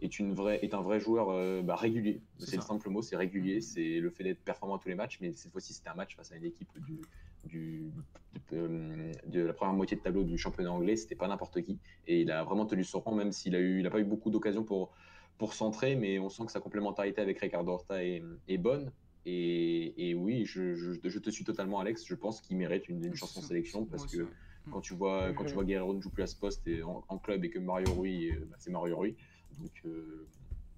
[SPEAKER 3] est, une vraie, est un vrai joueur euh, bah, régulier. C'est le simple mot, c'est régulier. C'est le fait d'être performant à tous les matchs. Mais cette fois-ci, c'était un match face à une équipe du, du, de, de, la première moitié de tableau du championnat anglais. C'était pas n'importe qui. Et il a vraiment tenu son rang, même s'il a eu, il a pas eu beaucoup d'occasions pour pour centrer, mais on sent que sa complémentarité avec Ricardo Horta est, est bonne. Et, oui, je, te suis totalement, Alex. Je pense qu'il mérite une, chance en sélection parce que quand tu vois, quand tu vois Guerrero ne joue plus à ce poste et en, club et que Mario Rui, euh, bah, c'est Mario Rui. Donc, euh,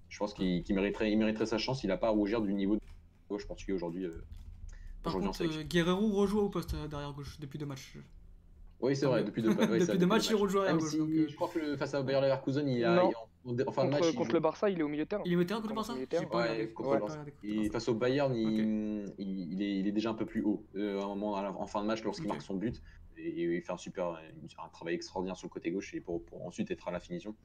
[SPEAKER 3] je pense qu'il mériterait, il mériterait sa chance. Il n'a pas à rougir du niveau de gauche portugais aujourd'hui. Euh,
[SPEAKER 1] Par contre, Guerrero rejoue au poste derrière gauche depuis deux matchs.
[SPEAKER 3] Oui, c'est vrai, depuis deux,
[SPEAKER 1] depuis deux matchs, il rejoue à gauche.
[SPEAKER 3] Je crois que face à Bayer Leverkusen, il a,
[SPEAKER 2] Enfin, contre, match, contre le Barça, il est au milieu de terrain.
[SPEAKER 1] Il est au milieu de terrain contre le Barça
[SPEAKER 3] ouais, contre le Barça. Et face au Bayern, il, il, est, il, est, déjà un peu plus haut. Euh, à un moment, en fin de match, lorsqu'il marque son but, et, il fait un super un travail extraordinaire sur le côté gauche et pour, pour ensuite être à la finition.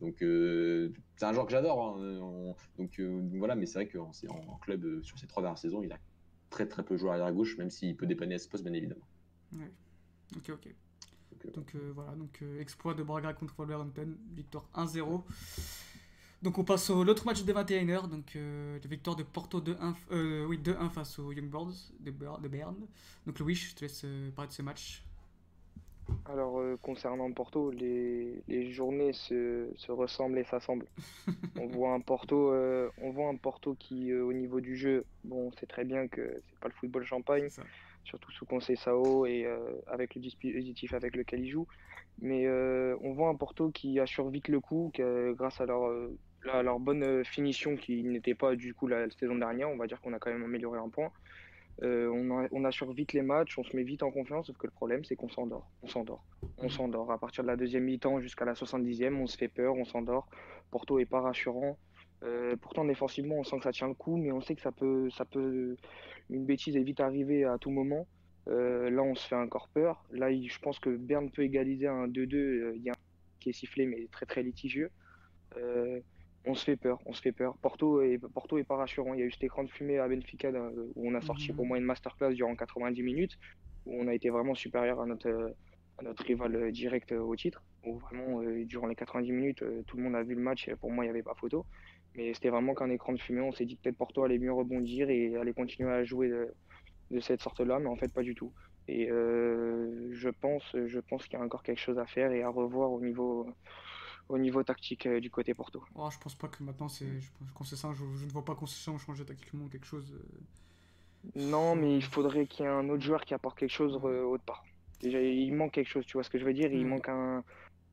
[SPEAKER 3] Donc euh, c'est un joueur que j'adore. Hein. Donc euh, voilà, mais c'est vrai qu'en en club sur ces trois dernières saisons, il a très très peu joué arrière gauche, même s'il peut dépanner à ce poste, bien évidemment.
[SPEAKER 1] Ouais. Ok, ok. Donc euh, voilà, donc euh, exploit de Braga contre Wolverhampton, victoire 1-0. Donc on passe au l'autre match des 21h, donc euh, la victoire de Porto 2-1 oui, 2-1 face aux Young Birds de, de Berne. Donc Louis, je te laisse parler de ce match.
[SPEAKER 2] Alors, concernant Porto, les, les journées se, se ressemblent et s'assemblent. On voit un Porto, on voit un Porto qui, au niveau du jeu, bon, c'est très bien que c'est pas le football champagne. Surtout sous Sao et euh, avec le dispositif avec lequel ils jouent. Mais euh, on voit un Porto qui assure vite le coup, que, grâce à leur, euh, à leur bonne euh, finition qui n'était pas du coup la saison dernière. On va dire qu'on a quand même amélioré un point. Euh, on, a- on assure vite les matchs, on se met vite en confiance, sauf que le problème c'est qu'on s'endort. On s'endort. On
[SPEAKER 1] Mhm.
[SPEAKER 2] s'endort. À partir de la deuxième mi-temps jusqu'à la 70e, on se fait peur, on s'endort. Porto est pas rassurant. Euh, pourtant défensivement, on sent que ça tient le coup, mais on sait que ça peut, ça peut, une bêtise est vite arrivée à tout moment. Euh, là, on se fait encore peur. Là, il- je pense que Berne peut égaliser un 2-2. Euh, Il y a un qui est sifflé, mais très très litigieux. Euh, on se fait peur, on se fait peur. Porto est, Porto est pas rassurant. Il y a eu cet écran de fumée à Benfica où on a sorti
[SPEAKER 1] Mhm.
[SPEAKER 2] pour moi une masterclass durant 90 minutes, où on a été vraiment supérieur à notre, notre rival euh, direct euh, au titre. Où vraiment, euh, durant les 90 minutes, tout le monde a vu le match. et Pour moi, il n'y avait pas photo. Mais c'était vraiment qu'un écran de fumée. On s'est dit que peut-être Porto allait mieux rebondir et allait continuer à jouer de, de cette sorte-là, mais en fait, pas du tout. Et euh, je pense, je pense qu'il y a encore quelque chose à faire et à revoir au niveau, au niveau tactique du côté Porto.
[SPEAKER 4] Oh, je pense pas que maintenant, c'est. Je pense ça, je, je ne vois pas Concession changer tactiquement quelque chose.
[SPEAKER 2] Non, mais il faudrait qu'il y ait un autre joueur qui apporte quelque chose euh, autre part. Déjà, il manque quelque chose, tu vois ce que je veux dire? Il
[SPEAKER 4] Mm.
[SPEAKER 2] manque un,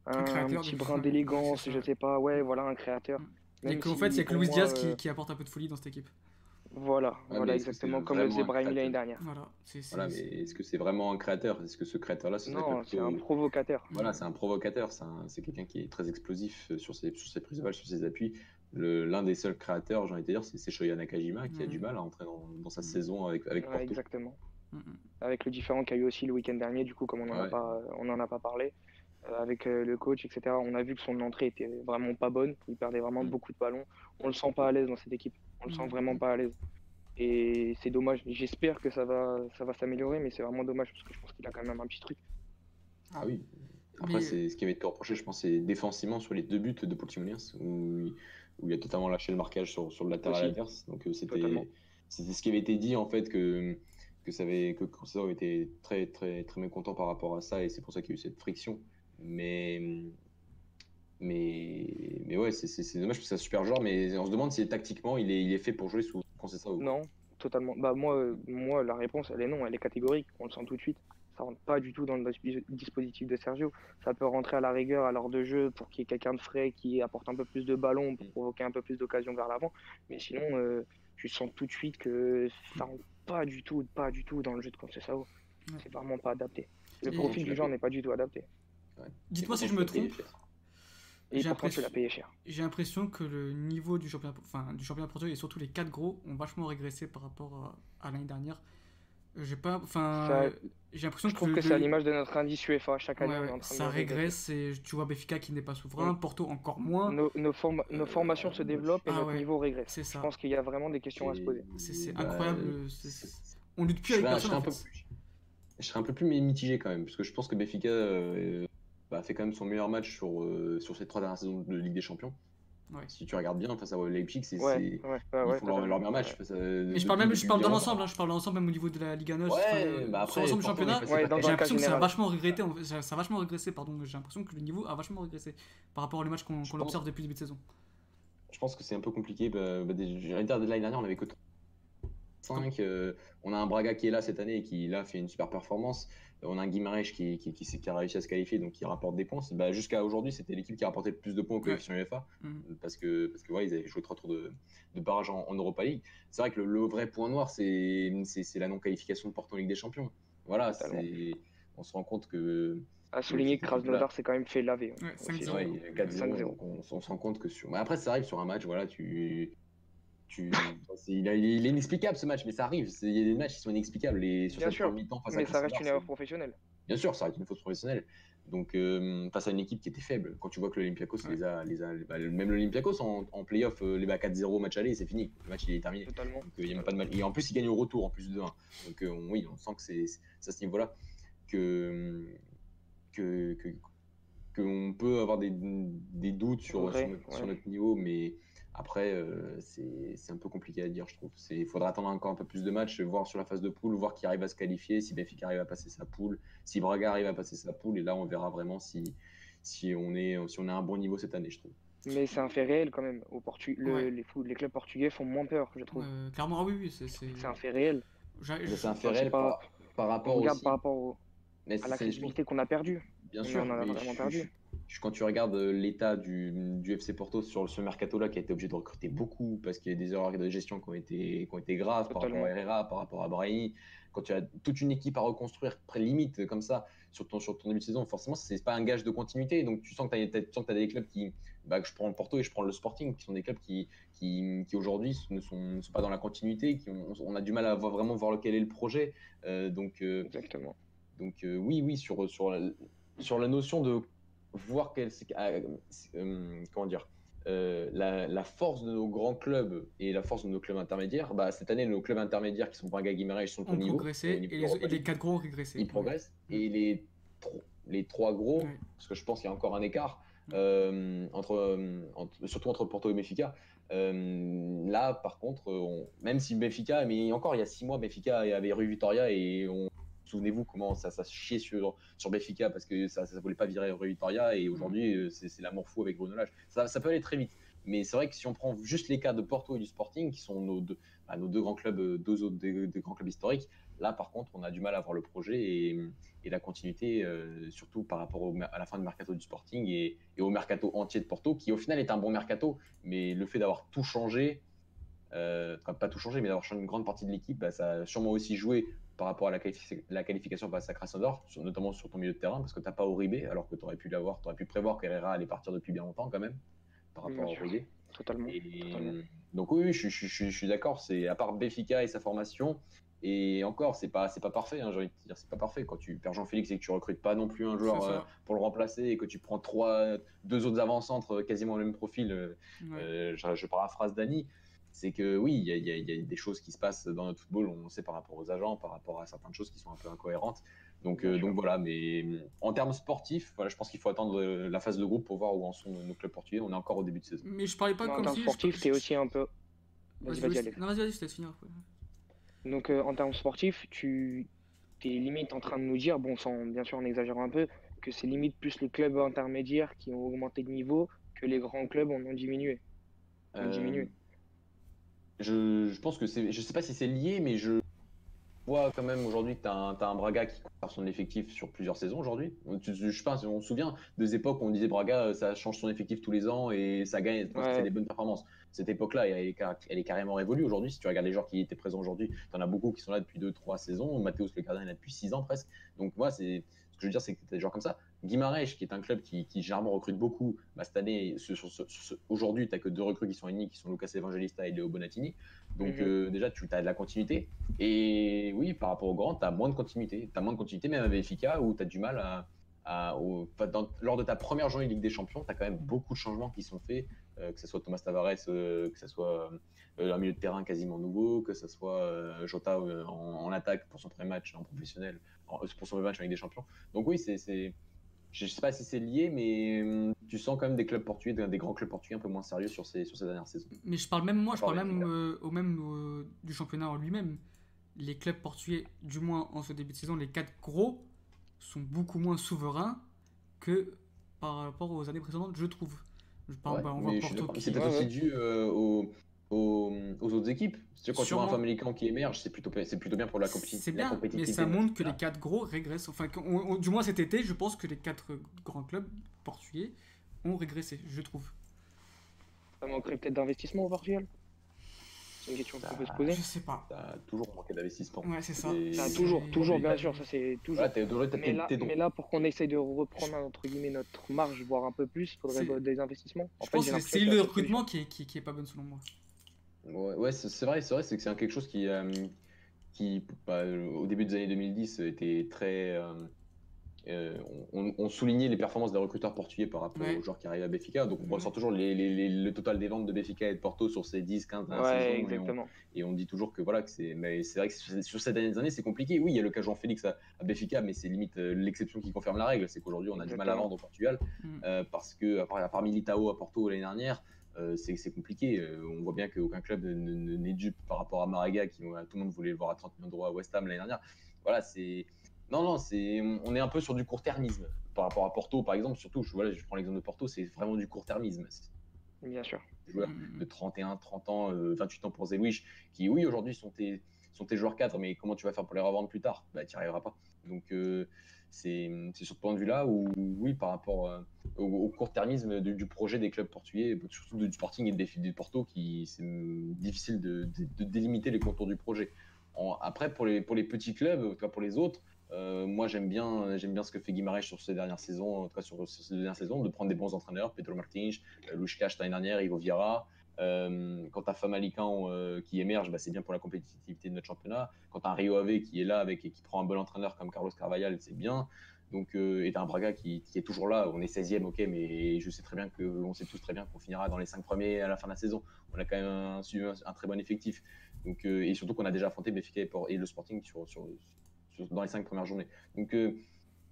[SPEAKER 2] un, petit brin d'élégance,
[SPEAKER 4] c'est
[SPEAKER 2] je sais pas, ouais, voilà, un créateur.
[SPEAKER 4] Mm.
[SPEAKER 2] Même
[SPEAKER 4] Et qu'en
[SPEAKER 2] si,
[SPEAKER 4] fait, il y a que Luis Diaz
[SPEAKER 2] euh,
[SPEAKER 4] qui, qui apporte un peu de folie dans cette équipe.
[SPEAKER 2] Voilà, voilà, exactement
[SPEAKER 3] c'est
[SPEAKER 2] comme le faisait Brahim l'année dernière.
[SPEAKER 4] Voilà. C'est, c'est-
[SPEAKER 3] Voilà, mais
[SPEAKER 4] c'est-
[SPEAKER 3] est-ce que c'est vraiment un créateur? Est-ce que ce créateur-là,
[SPEAKER 2] Non, c'est un provocateur.
[SPEAKER 3] Voilà, c'est un provocateur, c'est un- c'est quelqu'un qui est très explosif euh, sur ses, sur ses prises de balles, sur ses appuis. Le- L'un des seuls créateurs, j'ai envie de dire, c'est c'est Shoya Nakajima qui a
[SPEAKER 4] Mhm.
[SPEAKER 3] du mal à entrer dans, dans sa saison avec, avec
[SPEAKER 2] Ouais,
[SPEAKER 3] Porto.
[SPEAKER 2] exactement. Avec le différent qu'il y a eu aussi le week-end dernier, du coup, comme on n'en a
[SPEAKER 3] Ouais.
[SPEAKER 2] pas, on n'en a pas parlé, euh, avec euh, le coach, etc. On a vu que son entrée était vraiment pas bonne. Il perdait vraiment
[SPEAKER 3] Mm.
[SPEAKER 2] beaucoup de ballons. On le sent pas à l'aise dans cette équipe. On le sent
[SPEAKER 4] Mm.
[SPEAKER 2] vraiment pas à l'aise. Et c'est dommage. J'espère que ça va, ça va s'améliorer, mais c'est vraiment dommage parce que je pense qu'il a quand même un petit truc.
[SPEAKER 3] Ah oui. Après,
[SPEAKER 4] Mais-
[SPEAKER 3] c'est ce qui avait été reproché, je pense, c'est défensivement sur les deux buts de Paul Timoniers, où, il- où il a totalement lâché le marquage sur, sur le latéral adverse. Donc euh, c'était c'était ce qui avait été dit en fait que que ça avait que Conceição était très très très mécontent par rapport à ça et c'est pour ça qu'il y a eu cette friction. Mais mais mais ouais, c'est dommage parce que c'est un super joueur, mais on se demande si tactiquement il est il est fait pour jouer sous Conceição. ou.
[SPEAKER 2] Non, totalement. Bah moi, euh, moi, la réponse, elle est non. Elle est catégorique. On le sent tout de suite. Ça rentre pas du tout dans le dispositif de Sergio. Ça peut rentrer à la rigueur à l'heure de jeu pour qu'il y ait quelqu'un de frais qui apporte un peu plus de ballons pour provoquer un peu plus d'occasions vers l'avant. Mais sinon, euh, tu sens tout de suite que ça rentre pas du tout, pas du tout dans le jeu de.
[SPEAKER 4] Ouais.
[SPEAKER 2] C'est vraiment pas adapté. Le
[SPEAKER 4] Et-
[SPEAKER 2] profil du genre n'est pas du tout adapté.
[SPEAKER 4] Dites-moi si je me trompe.
[SPEAKER 2] Et
[SPEAKER 4] J'ai l'impression-
[SPEAKER 2] l'as payé cher.
[SPEAKER 4] J'ai l'impression que le niveau du championnat, enfin, du championnat portugais et surtout les quatre gros ont vachement régressé par rapport à, à l'année dernière. Euh, J'ai pas, enfin,
[SPEAKER 2] Ça-
[SPEAKER 4] euh, j'ai l'impression
[SPEAKER 2] Je trouve que c'est à l'image de notre indice UEFA. Chaque année,
[SPEAKER 4] ouais,
[SPEAKER 2] on est
[SPEAKER 4] ouais,
[SPEAKER 2] en train de
[SPEAKER 4] ça régresse et tu vois Béfica qui n'est pas souverain. Porto encore moins.
[SPEAKER 2] Nos, nos,
[SPEAKER 4] Euh,
[SPEAKER 2] formations se développent et
[SPEAKER 4] ah
[SPEAKER 2] notre
[SPEAKER 4] ouais,
[SPEAKER 2] niveau régresse.
[SPEAKER 4] c'est
[SPEAKER 2] Je pense qu'il y a vraiment des questions à se poser.
[SPEAKER 4] C'est-
[SPEAKER 3] Bah,
[SPEAKER 4] incroyable, c'est- On lutte plus
[SPEAKER 3] Je
[SPEAKER 4] avec
[SPEAKER 3] serais, je
[SPEAKER 4] personne
[SPEAKER 3] serais
[SPEAKER 4] en
[SPEAKER 3] un peu
[SPEAKER 4] fait.
[SPEAKER 3] plus, je serais un peu plus mitigé quand même, parce que je pense que Benfica euh, bah, fait quand même son meilleur match sur, euh, sur ces trois dernières saisons de Ligue des Champions.
[SPEAKER 4] Ouais.
[SPEAKER 3] Si tu regardes bien face à Leipzig, c'est,
[SPEAKER 2] Ouais, ouais, ouais,
[SPEAKER 3] ils font leur, leur meilleur match.
[SPEAKER 2] Ouais.
[SPEAKER 3] face à-
[SPEAKER 4] Mais je parle même, je parle dans l'ensemble, hein, je parle dans l'ensemble même au niveau de la Liga 9,
[SPEAKER 3] Ouais,
[SPEAKER 4] enfin,
[SPEAKER 3] bah
[SPEAKER 4] sur l'ensemble du championnat. J'ai l'impression que ça a vachement regretté, en fait, ça a vachement régressé, pardon. J'ai l'impression que le niveau a vachement régressé par rapport aux matchs qu'on
[SPEAKER 3] pense-
[SPEAKER 4] observe depuis le début de saison.
[SPEAKER 3] Je pense que c'est un peu compliqué. Bah, bah, l'année dernière, on avait que 5. on a un Braga qui est là cette année et qui là fait une super performance. On a un Guimarães qui, qui, qui, a réussi à se qualifier, donc qui rapporte des points. Bah, Jusqu'à aujourd'hui, c'était l'équipe qui a rapporté le plus de points au coefficient UEFA.
[SPEAKER 4] Mhm.
[SPEAKER 3] parce que parce que ouais, ils avaient joué trois tours de, de barrage en, en Europa League. C'est vrai que le, le vrai point noir, c'est la non qualification de Porto en Ligue des Champions. Voilà, on se rend compte que
[SPEAKER 2] À souligner que Krasnodar s'est quand même fait laver. hein,
[SPEAKER 4] Ouais,
[SPEAKER 2] aussi.
[SPEAKER 4] 5-0.
[SPEAKER 3] ouais, il y a 4-0,
[SPEAKER 2] 5-0.
[SPEAKER 3] donc on, on se rend compte que sur. Mais après, ça arrive sur un match, voilà, tu tu il, est inexplicable ce match, mais ça arrive. Il y a des matchs qui sont inexplicables. Les sur
[SPEAKER 2] Bien
[SPEAKER 3] cette
[SPEAKER 2] sûr,
[SPEAKER 3] première mi-temps face à
[SPEAKER 2] Mais ça reste une erreur professionnelle.
[SPEAKER 3] Bien sûr, ça reste une faute professionnelle. Donc, euh, face à une équipe qui était faible, quand tu vois que l'Olympiakos
[SPEAKER 4] Ouais.
[SPEAKER 3] les a, les a bah, même l'Olympiakos en, en playoff, euh, les bat 4-0 au match aller, c'est fini. Le match il est terminé.
[SPEAKER 2] Totalement.
[SPEAKER 3] Donc, euh, il y a même pas de mal. Et en plus, il gagne au retour en plus de 1. Donc, on- oui, on sent que c'est à ce niveau-là que que que- qu'on peut avoir des, des doutes sur,
[SPEAKER 2] Vrai,
[SPEAKER 3] sur, notre,
[SPEAKER 2] ouais.
[SPEAKER 3] sur notre niveau, mais Après, euh, c'est un peu compliqué à dire, je trouve. Il faudra attendre encore un peu plus de matchs, voir sur la phase de poule, voir qui arrive à se qualifier, si Benfica arrive à passer sa poule, si Braga arrive à passer sa poule, et là, on verra vraiment si, si, on, est, si on a un bon niveau cette année, je trouve.
[SPEAKER 2] Mais c'est un fait réel quand même. Au Portu les, les, clubs portugais font moins peur, je trouve.
[SPEAKER 4] clairement, oui, oui.
[SPEAKER 2] C'est un fait réel.
[SPEAKER 3] C'est un fait réel par, par, rapport,
[SPEAKER 2] regarde par rapport à la crédibilité qu'on a perdue.
[SPEAKER 3] Bien sûr, on a vraiment perdu quand tu regardes euh, l'état du, du, FC Porto sur ce mercato-là, qui a été obligé de recruter beaucoup parce qu'il y a des erreurs de gestion qui ont été, qui ont été graves par rapport à Herrera, par rapport à Brahimi. Quand tu as toute une équipe à reconstruire, près limite comme ça, sur ton, sur ton début de saison, forcément, c'est pas un gage de continuité. Donc, tu sens que tu as, des clubs qui. Bah, je prends le Porto et je prends le Sporting, qui sont des clubs qui, qui, qui aujourd'hui ne sont, sont, pas dans la continuité, qui ont, on a du mal à voir, vraiment voir lequel est le projet. Euh, donc,
[SPEAKER 2] euh, Exactement.
[SPEAKER 3] Donc, oui, oui, sur, sur, sur la notion de voir quelle, euh, euh, comment dire, euh, la, force de nos grands clubs et la force de nos clubs intermédiaires, bah, cette année, nos clubs intermédiaires qui sont Braga Guimaraes sont au niveau.
[SPEAKER 4] et, les, quatre gros ont régressé.
[SPEAKER 3] Ils progressent. Et les, les trois gros, parce que je pense qu'il y a encore un écart, entre, surtout entre Porto et Benfica. là, par contre, même si Benfica, mais encore il y a six mois, Benfica avait Rue Vitoria et on Souvenez-vous comment ça, ça chiait sur, sur Benfica parce que ça ne voulait pas virer Rui Vitoria et aujourd'hui mm. euh, c'est l'amour fou avec Bruno Lage. Ça, ça peut aller très vite. Mais c'est vrai que si on prend juste les cas de Porto et du Sporting, qui sont nos deux, bah, nos deux grands clubs, euh, deux autres des, grands clubs historiques, là par contre on a du mal à voir le projet et, et la continuité, euh, surtout par rapport à la fin du mercato du Sporting et, et, au mercato entier de Porto, qui au final est un bon mercato, mais le fait d'avoir tout changé, euh, pas tout changé, mais d'avoir changé une grande partie de l'équipe, bah, ça a sûrement aussi joué par rapport à la, la qualification face à Krasnodar, notamment sur ton milieu de terrain, parce que tu n'as pas Oribe, alors que tu aurais pu l'avoir, tu aurais pu prévoir qu'Herrera allait partir depuis bien longtemps quand même, par rapport à Oribe.
[SPEAKER 2] Totalement,
[SPEAKER 3] Donc oui, je, je, suis d'accord, c'est à part Béfica et sa formation, et encore, c'est pas, c'est pas parfait, hein, j'ai envie de dire, c'est pas parfait. Quand tu perds Jean-Félix et que tu recrutes pas non plus un joueur euh, pour le remplacer et que tu prends trois, deux autres avant-centres quasiment le même profil, euh, euh, je, je, paraphrase Dani, c'est que oui, il y, a des choses qui se passent dans notre football, on sait par rapport aux agents, par rapport à certaines choses qui sont un peu incohérentes. Donc, euh, donc voilà, mais en termes sportifs, voilà, je pense qu'il faut attendre euh, la phase de groupe pour voir où en sont nos clubs portugais. On est encore au début de saison.
[SPEAKER 4] Mais je parlais pas comme
[SPEAKER 2] en termes sportifs, c'est aussi un peu.
[SPEAKER 4] Vas-y, vas-y, Non, vas-y, vas-y, finir.
[SPEAKER 2] Donc euh, en termes sportifs, tu es limite en train de nous dire, bon, sans bien sûr en exagérant un peu, que c'est limite plus les clubs intermédiaires qui ont augmenté de niveau que les grands clubs en ont diminué. Ont diminué
[SPEAKER 3] je, pense que c'est. Je sais pas si c'est lié, mais je vois quand même aujourd'hui que tu as, un Braga qui par son effectif sur plusieurs saisons aujourd'hui. Je sais pas, on se souvient des époques où on disait Braga, ça change son effectif tous les ans et ça gagne, c'est des bonnes performances. Cette époque-là, elle, elle, est carrément révolue aujourd'hui. Si tu regardes les joueurs qui étaient présents aujourd'hui, tu en as beaucoup qui sont là depuis 2-3 saisons. Mathéus Le Gardien, il est là depuis 6 ans presque. Donc, moi, c'est ce que je veux dire, c'est que tu as des joueurs comme ça. Guimarães, qui est un club qui, généralement recrute beaucoup, bah, cette année, aujourd'hui, tu n'as que deux recrues qui sont unis, qui sont Lucas Evangelista et Léo Bonatini. Donc, mhm. euh, déjà, tu as de la continuité. Et oui, par rapport au grand, tu as moins de continuité. Tu as moins de continuité, même avec Benfica, où tu as du mal à. lors de ta première journée de Ligue des Champions, tu as quand même beaucoup de changements qui sont faits, euh, que ce soit Thomas Tavares, euh, que ce soit un milieu de terrain quasiment nouveau, que ce soit Jota en, en, attaque pour son premier match en professionnel, pour son premier match avec des champions. Donc oui, c'est je sais pas si c'est lié, mais hum, tu sens quand même des clubs portugais, des grands clubs portugais un peu moins sérieux sur ces, sur ces dernières saisons.
[SPEAKER 4] Mais je parle même moi, je, parle, même euh, au même euh, du championnat en lui-même. Les clubs portugais, du moins en ce début de saison, les quatre gros sont beaucoup moins souverains que par rapport aux années précédentes, je trouve.
[SPEAKER 3] Je parle, bah, on voit Porto C'est peut-être aussi dû euh, au, aux, autres équipes. Quand tu vois un Famalicão qui émerge, c'est plutôt, plutôt bien pour la, compétition.
[SPEAKER 4] C'est bien, mais ça montre que les quatre gros régressent. Enfin, du moins cet été, je pense que les quatre grands clubs portugais ont régressé, je trouve.
[SPEAKER 2] Ça manquerait peut-être d'investissement au Portugal? C'est une question qu'on peut se poser.
[SPEAKER 4] Je sais pas.
[SPEAKER 3] Ça a toujours manqué d'investissement.
[SPEAKER 4] Ouais, c'est ça.
[SPEAKER 2] ça toujours, toujours, bien sûr. Ça, c'est toujours. mais, là, mais, là, pour qu'on essaye de reprendre entre guillemets notre marge, voire un peu plus, il faudrait des investissements.
[SPEAKER 4] En je pense que c'est le recrutement qui est, qui, qui est pas bon selon moi.
[SPEAKER 3] Ouais, c'est vrai, c'est vrai, c'est que c'est quelque chose qui, euh, qui bah, au début des années 2010, était très. Euh, euh, on, soulignait les performances des recruteurs portugais par rapport aux joueurs qui arrivent à Béfica. Donc on ressort toujours les, les, le total des ventes de Béfica et de Porto sur ces 10, 15
[SPEAKER 2] ouais, exactement.
[SPEAKER 3] Et, on, dit toujours que voilà, que c'est. Mais c'est vrai que sur, ces dernières années, c'est compliqué. Oui, il y a le cas Jean-Félix à, à Béfica, mais c'est limite l'exception qui confirme la règle. C'est qu'aujourd'hui, on a du mal à vendre au Portugal. Mm. parce que, à part, à part Militao à Porto l'année dernière, c'est compliqué. on voit bien qu'aucun club n'est dupe par rapport à Marega, qui tout le monde voulait le voir à 30 millions d'euros à West Ham l'année dernière. Voilà, c'est. Non, non, c'est, on est un peu sur du court-termisme par rapport à Porto, par exemple. Surtout, je, voilà, je prends l'exemple de Porto, c'est vraiment du court-termisme.
[SPEAKER 2] Bien sûr.
[SPEAKER 3] Joueurs de 31, 30 ans, 28 ans pour Zewish, qui, oui, aujourd'hui sont tes, sont tes joueurs cadres, mais comment tu vas faire pour les revendre plus tard? Bah, tu n'y arriveras pas. Donc, c'est sur ce point de vue-là où, oui, par rapport au, court-termisme du, projet des clubs portugais, surtout du Sporting et des Porto, qui c'est difficile de, de, délimiter les contours du projet. après, pour les, pour les petits clubs, en pour les autres, euh, moi, j'aime bien, j'aime bien ce que fait Guimarães sur ces dernières saisons, en sur, ces dernières saisons, de prendre des bons entraîneurs, Pedro Martins, euh, Luis l'année dernière, Ivo Vieira. Euh, quand tu as euh, qui émerge, bah, c'est bien pour la compétitivité de notre championnat. Quand tu un Rio Ave qui est là avec, et qui prend un bon entraîneur comme Carlos Carvalhal, c'est bien. Donc, et tu as un Braga qui, est toujours là. On est 16e, ok, mais je sais très bien que, on sait tous très bien qu'on finira dans les 5 premiers à la fin de la saison. On a quand même un, un, très bon effectif. Donc, et surtout qu'on a déjà affronté Benfica et, le Sporting dans les cinq premières journées. Donc euh,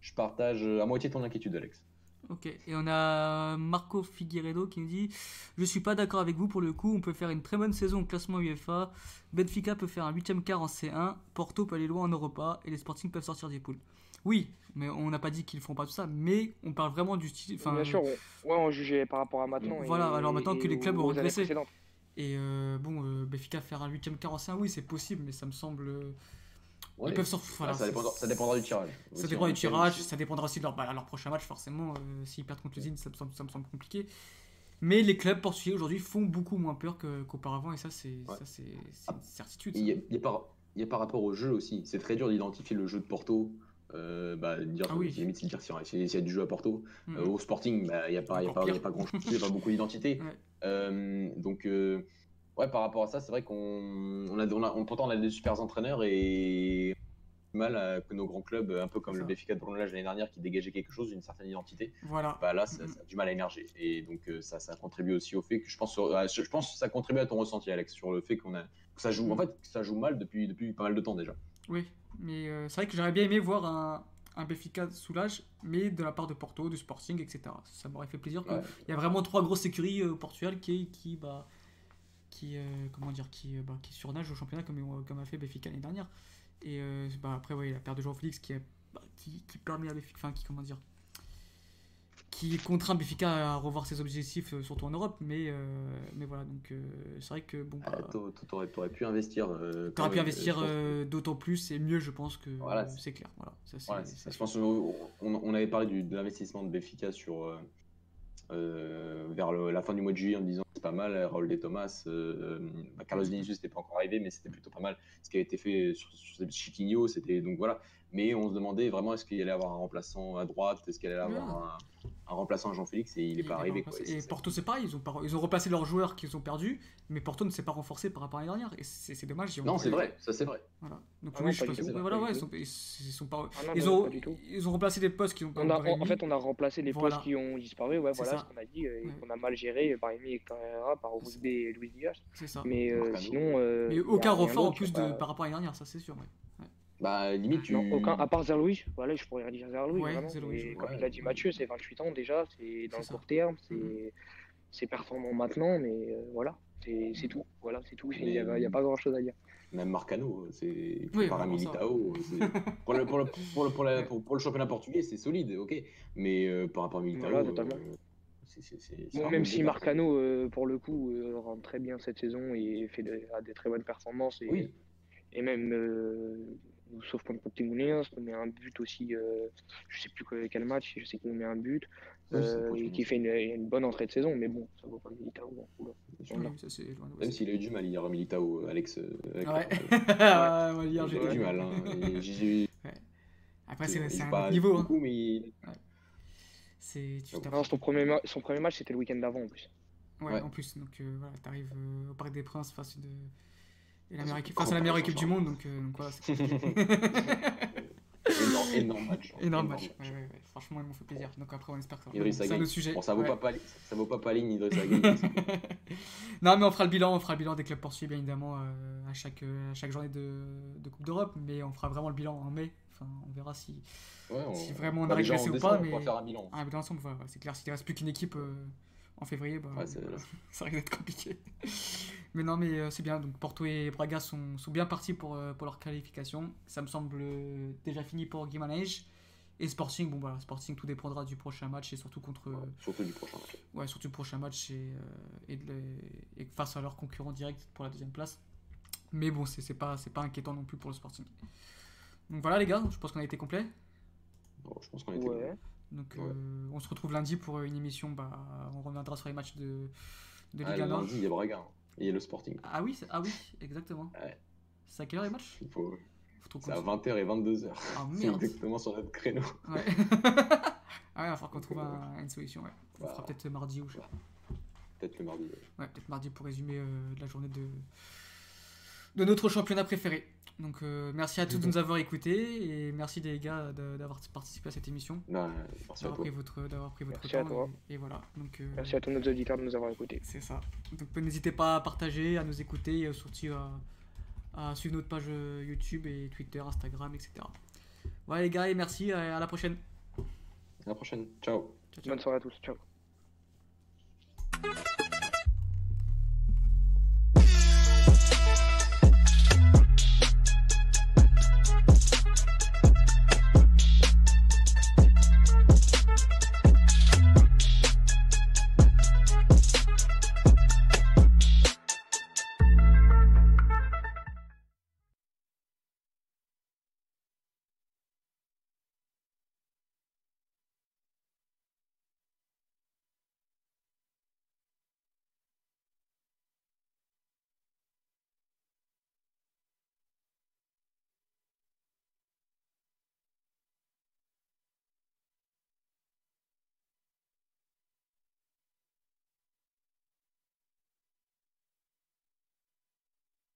[SPEAKER 3] je partage euh, à moitié ton inquiétude, Alex.
[SPEAKER 1] Ok, et on a Marco Figueiredo qui nous dit Je suis pas d'accord avec vous pour le coup, on peut faire une très bonne saison au classement UEFA, Benfica peut faire un 8ème quart en C1, Porto peut aller loin en Europa et les Sporting peuvent sortir des poules. Oui, mais on n'a pas dit qu'ils feront pas tout ça, mais on parle vraiment du style.
[SPEAKER 2] Bien sûr, ouais, on jugeait par rapport à maintenant.
[SPEAKER 1] Voilà, alors maintenant que les clubs ont régressé. Et euh, bon, Benfica faire un 8ème quart en C1, oui, c'est possible, mais ça me semble
[SPEAKER 3] ils peuvent ça, dépendra, du tirage.
[SPEAKER 1] Ça dépendra du tirage, ça dépendra aussi de leur, bah, leur prochain match, forcément. Euh, S'ils perdent contre l'usine, ça, ça, me semble compliqué. Mais les clubs portugais aujourd'hui font beaucoup moins peur qu'auparavant, et ça, c'est une certitude.
[SPEAKER 3] Il y, a, par, il y a par rapport au jeu aussi. C'est très dur d'identifier le jeu de Porto. Euh, bah, dire, ah oui. limite, dire s'il y, a du jeu à Porto. Mm. Euh, au Sporting, bah, il n'y a pas, y a pas, y a pas grand chose, il n'y a pas beaucoup d'identité. Euh, donc. Ouais, par rapport à ça, c'est vrai qu'on a, on a, on, pourtant on a des super entraîneurs et mal à, que nos grands clubs, un peu comme le Benfica de Brunelage l'année dernière, qui dégageait quelque chose, une certaine identité.
[SPEAKER 1] Voilà.
[SPEAKER 3] Bah là, ça, a du mal à émerger. Et donc euh, ça, ça contribue aussi au fait que je pense, euh, je pense que ça contribue à ton ressenti, Alex, sur le fait qu'on a, que ça joue, en fait, ça joue mal depuis, depuis pas mal de temps déjà.
[SPEAKER 1] Oui, mais euh, c'est vrai que j'aurais bien aimé voir un, un Benfica soulage, mais de la part de Porto, de Sporting, etc. Ça m'aurait fait plaisir. Il y a vraiment trois grosses écuries au Portugal qui, qui bah, qui, euh, comment dire, qui, euh, bah, qui surnage au championnat comme, euh, comme a fait Béfica l'année dernière. Et bah, après, ouais, la paire de Jean Félix qui, bah, qui, qui, permet à Béfica, enfin, qui, comment dire, qui contraint Béfica à revoir ses objectifs, surtout en Europe. Mais, mais voilà, donc c'est vrai que bon.
[SPEAKER 3] Ah, t'aurais, pu investir.
[SPEAKER 1] t'aurais pu investir d'autant plus et mieux, je pense que voilà, c'est clair. Voilà,
[SPEAKER 3] ça, je pense on, on, avait parlé de l'investissement de Béfica sur euh, vers la fin du mois de juillet en disant c'est pas mal, Raoul de Thomas, euh, euh, bah, Carlos Vinicius n'était pas encore arrivé, mais c'était plutôt pas mal. Ce qui a été fait sur, sur Chiquinho, c'était donc voilà. Mais on se demandait vraiment est-ce qu'il allait avoir un remplaçant à droite, est-ce qu'il allait avoir un, un remplaçant à Jean-Félix et il n'est pas arrivé. Quoi.
[SPEAKER 1] Et, Porto, c'est pareil, ils ont, ils ont replacé leurs joueurs qu'ils ont perdus, mais Porto ne s'est pas renforcé par rapport à l'année dernière. Et c'est dommage.
[SPEAKER 3] Non, c'est vrai, ça c'est vrai.
[SPEAKER 1] Voilà. Donc, ah oui, je pense voilà, ouais, ils, sont, ils, sont pas. Ah ils, ont, ils ont remplacé des postes qui ont
[SPEAKER 2] on a, En fait, on a remplacé les postes qui ont disparu, ouais, voilà ce qu'on a dit, et qu'on a mal géré par Emi et Carrera, par Ousbe et Luis Diaz.
[SPEAKER 1] C'est ça.
[SPEAKER 2] Mais euh, sinon. Euh,
[SPEAKER 1] mais aucun renfort en plus par rapport à l'année dernière, ça c'est sûr.
[SPEAKER 3] Bah, limite, tu.
[SPEAKER 2] Non, aucun, à part Zerlouis, voilà, je pourrais dire Zerlouis. Ouais, vraiment. comme il a dit Mathieu, c'est 28 ans déjà, c'est dans le court terme, c'est c'est performant maintenant, mais euh, voilà, c'est tout. Voilà, c'est tout. Il n'y a, a, pas grand chose à dire.
[SPEAKER 3] Même Marcano, c'est oui, Paramilitao. pour, le, pour, le, pour, le, pour, pour, le championnat portugais, c'est solide, ok. Mais euh, par rapport à Militao. Voilà, totalement. Euh,
[SPEAKER 2] bon, même si Marcano, euh, pour le coup, rentre très bien cette saison et fait de, a des très bonnes performances. Et,
[SPEAKER 3] oui.
[SPEAKER 2] et même sauf contre Portimonense, on met un but aussi, euh, je sais plus quel match, je sais qu'il met un but, euh, et qui fait une, une, bonne entrée de saison, mais bon, ça vaut pas Militao.
[SPEAKER 3] Bon, Même s'il a eu du mal hier, Militao, Alex. Euh,
[SPEAKER 1] avec, ouais. Euh,
[SPEAKER 3] ouais, hier, j'ai eu du mal. Hein.
[SPEAKER 1] ouais. Après, c'est un niveau. Beaucoup, hein.
[SPEAKER 3] mais...
[SPEAKER 2] C'est, non, son, premier son premier match, c'était le week-end d'avant en plus.
[SPEAKER 1] Ouais, en plus. Donc euh, voilà, t'arrives au Parc des Princes face de et la équipe, face à la meilleure équipe du monde, donc, euh, donc voilà.
[SPEAKER 3] énorme, énorme match.
[SPEAKER 1] Hein. Énorme match. Ouais, ouais, ouais. Franchement, ils m'ont fait plaisir. Donc après, on espère que
[SPEAKER 3] c'est un sujet. Bon, ça vaut pas Paline, ça vaut pas Paline, Idriss
[SPEAKER 1] Non, mais on fera le bilan, on fera le bilan des clubs poursuivis, bien évidemment, euh, à, chaque, à chaque journée de, de Coupe d'Europe, mais on fera vraiment le bilan en mai. Enfin, on verra si,
[SPEAKER 3] ouais, on...
[SPEAKER 1] si vraiment on a régressé ou pas. Mais...
[SPEAKER 3] On va faire un bilan.
[SPEAKER 1] Ah, un bilan ensemble. C'est clair, s'il ne reste plus qu'une équipe. Euh en février, bah,
[SPEAKER 3] Ouais, c'est-
[SPEAKER 1] voilà, ça risque d'être compliqué. mais non, mais euh, c'est bien. Donc Porto et Braga sont, sont bien partis pour, euh, pour leur qualification. Ça me semble euh, déjà fini pour Guimarães. Et Sporting, bon voilà, Sporting, tout dépendra du prochain match et surtout contre,
[SPEAKER 3] Ouais, surtout du prochain match.
[SPEAKER 1] ouais, surtout le prochain match et, euh, et, de les- et face à leurs concurrents directs pour la deuxième place. Mais bon, c'est pas, c'est pas inquiétant non plus pour le Sporting. Donc voilà les gars, je pense qu'on a été complet.
[SPEAKER 3] Bon, je pense qu'on était.
[SPEAKER 2] Ouais.
[SPEAKER 1] Donc
[SPEAKER 3] Ouais.
[SPEAKER 1] euh, on se retrouve lundi pour une émission, bah, on reviendra sur les matchs de, de
[SPEAKER 3] Ah,
[SPEAKER 1] Ligue
[SPEAKER 3] le
[SPEAKER 1] 1 Nord.
[SPEAKER 3] lundi, il y a Braga. hein. Et il y a le Sporting.
[SPEAKER 1] Ah oui, ah oui, exactement.
[SPEAKER 3] Ouais.
[SPEAKER 1] C'est à quelle heure les matchs?
[SPEAKER 3] Il faut... C'est à
[SPEAKER 1] qu'on-
[SPEAKER 3] 20h et 22h.
[SPEAKER 1] Ah
[SPEAKER 3] C'est exactement sur notre créneau.
[SPEAKER 1] Ouais. ah ouais, il va falloir qu'on trouve un- une solution. Ouais. On
[SPEAKER 3] Bah.
[SPEAKER 1] fera peut-être mardi ou je sais pas.
[SPEAKER 3] Peut-être le mardi. ouais.
[SPEAKER 1] Ouais, peut-être mardi pour résumer euh, la journée de, de notre championnat préféré. Donc euh, merci à tous de nous avoir écoutés et merci les gars d'avoir participé à cette émission,
[SPEAKER 3] Non, merci à toi.
[SPEAKER 1] pris votre, d'avoir pris votre
[SPEAKER 2] Merci à
[SPEAKER 1] temps.
[SPEAKER 2] toi.
[SPEAKER 1] Et, et voilà. Donc, euh,
[SPEAKER 2] Merci à tous nos auditeurs de nous avoir écoutés.
[SPEAKER 1] C'est ça. Donc n'hésitez pas à partager, à nous écouter et surtout à, à suivre notre page euh, YouTube et Twitter, Instagram, etc. Voilà les gars et merci, à à la prochaine.
[SPEAKER 3] À la prochaine. Ciao.
[SPEAKER 1] Ciao, ciao.
[SPEAKER 2] Bonne soirée à tous. Ciao.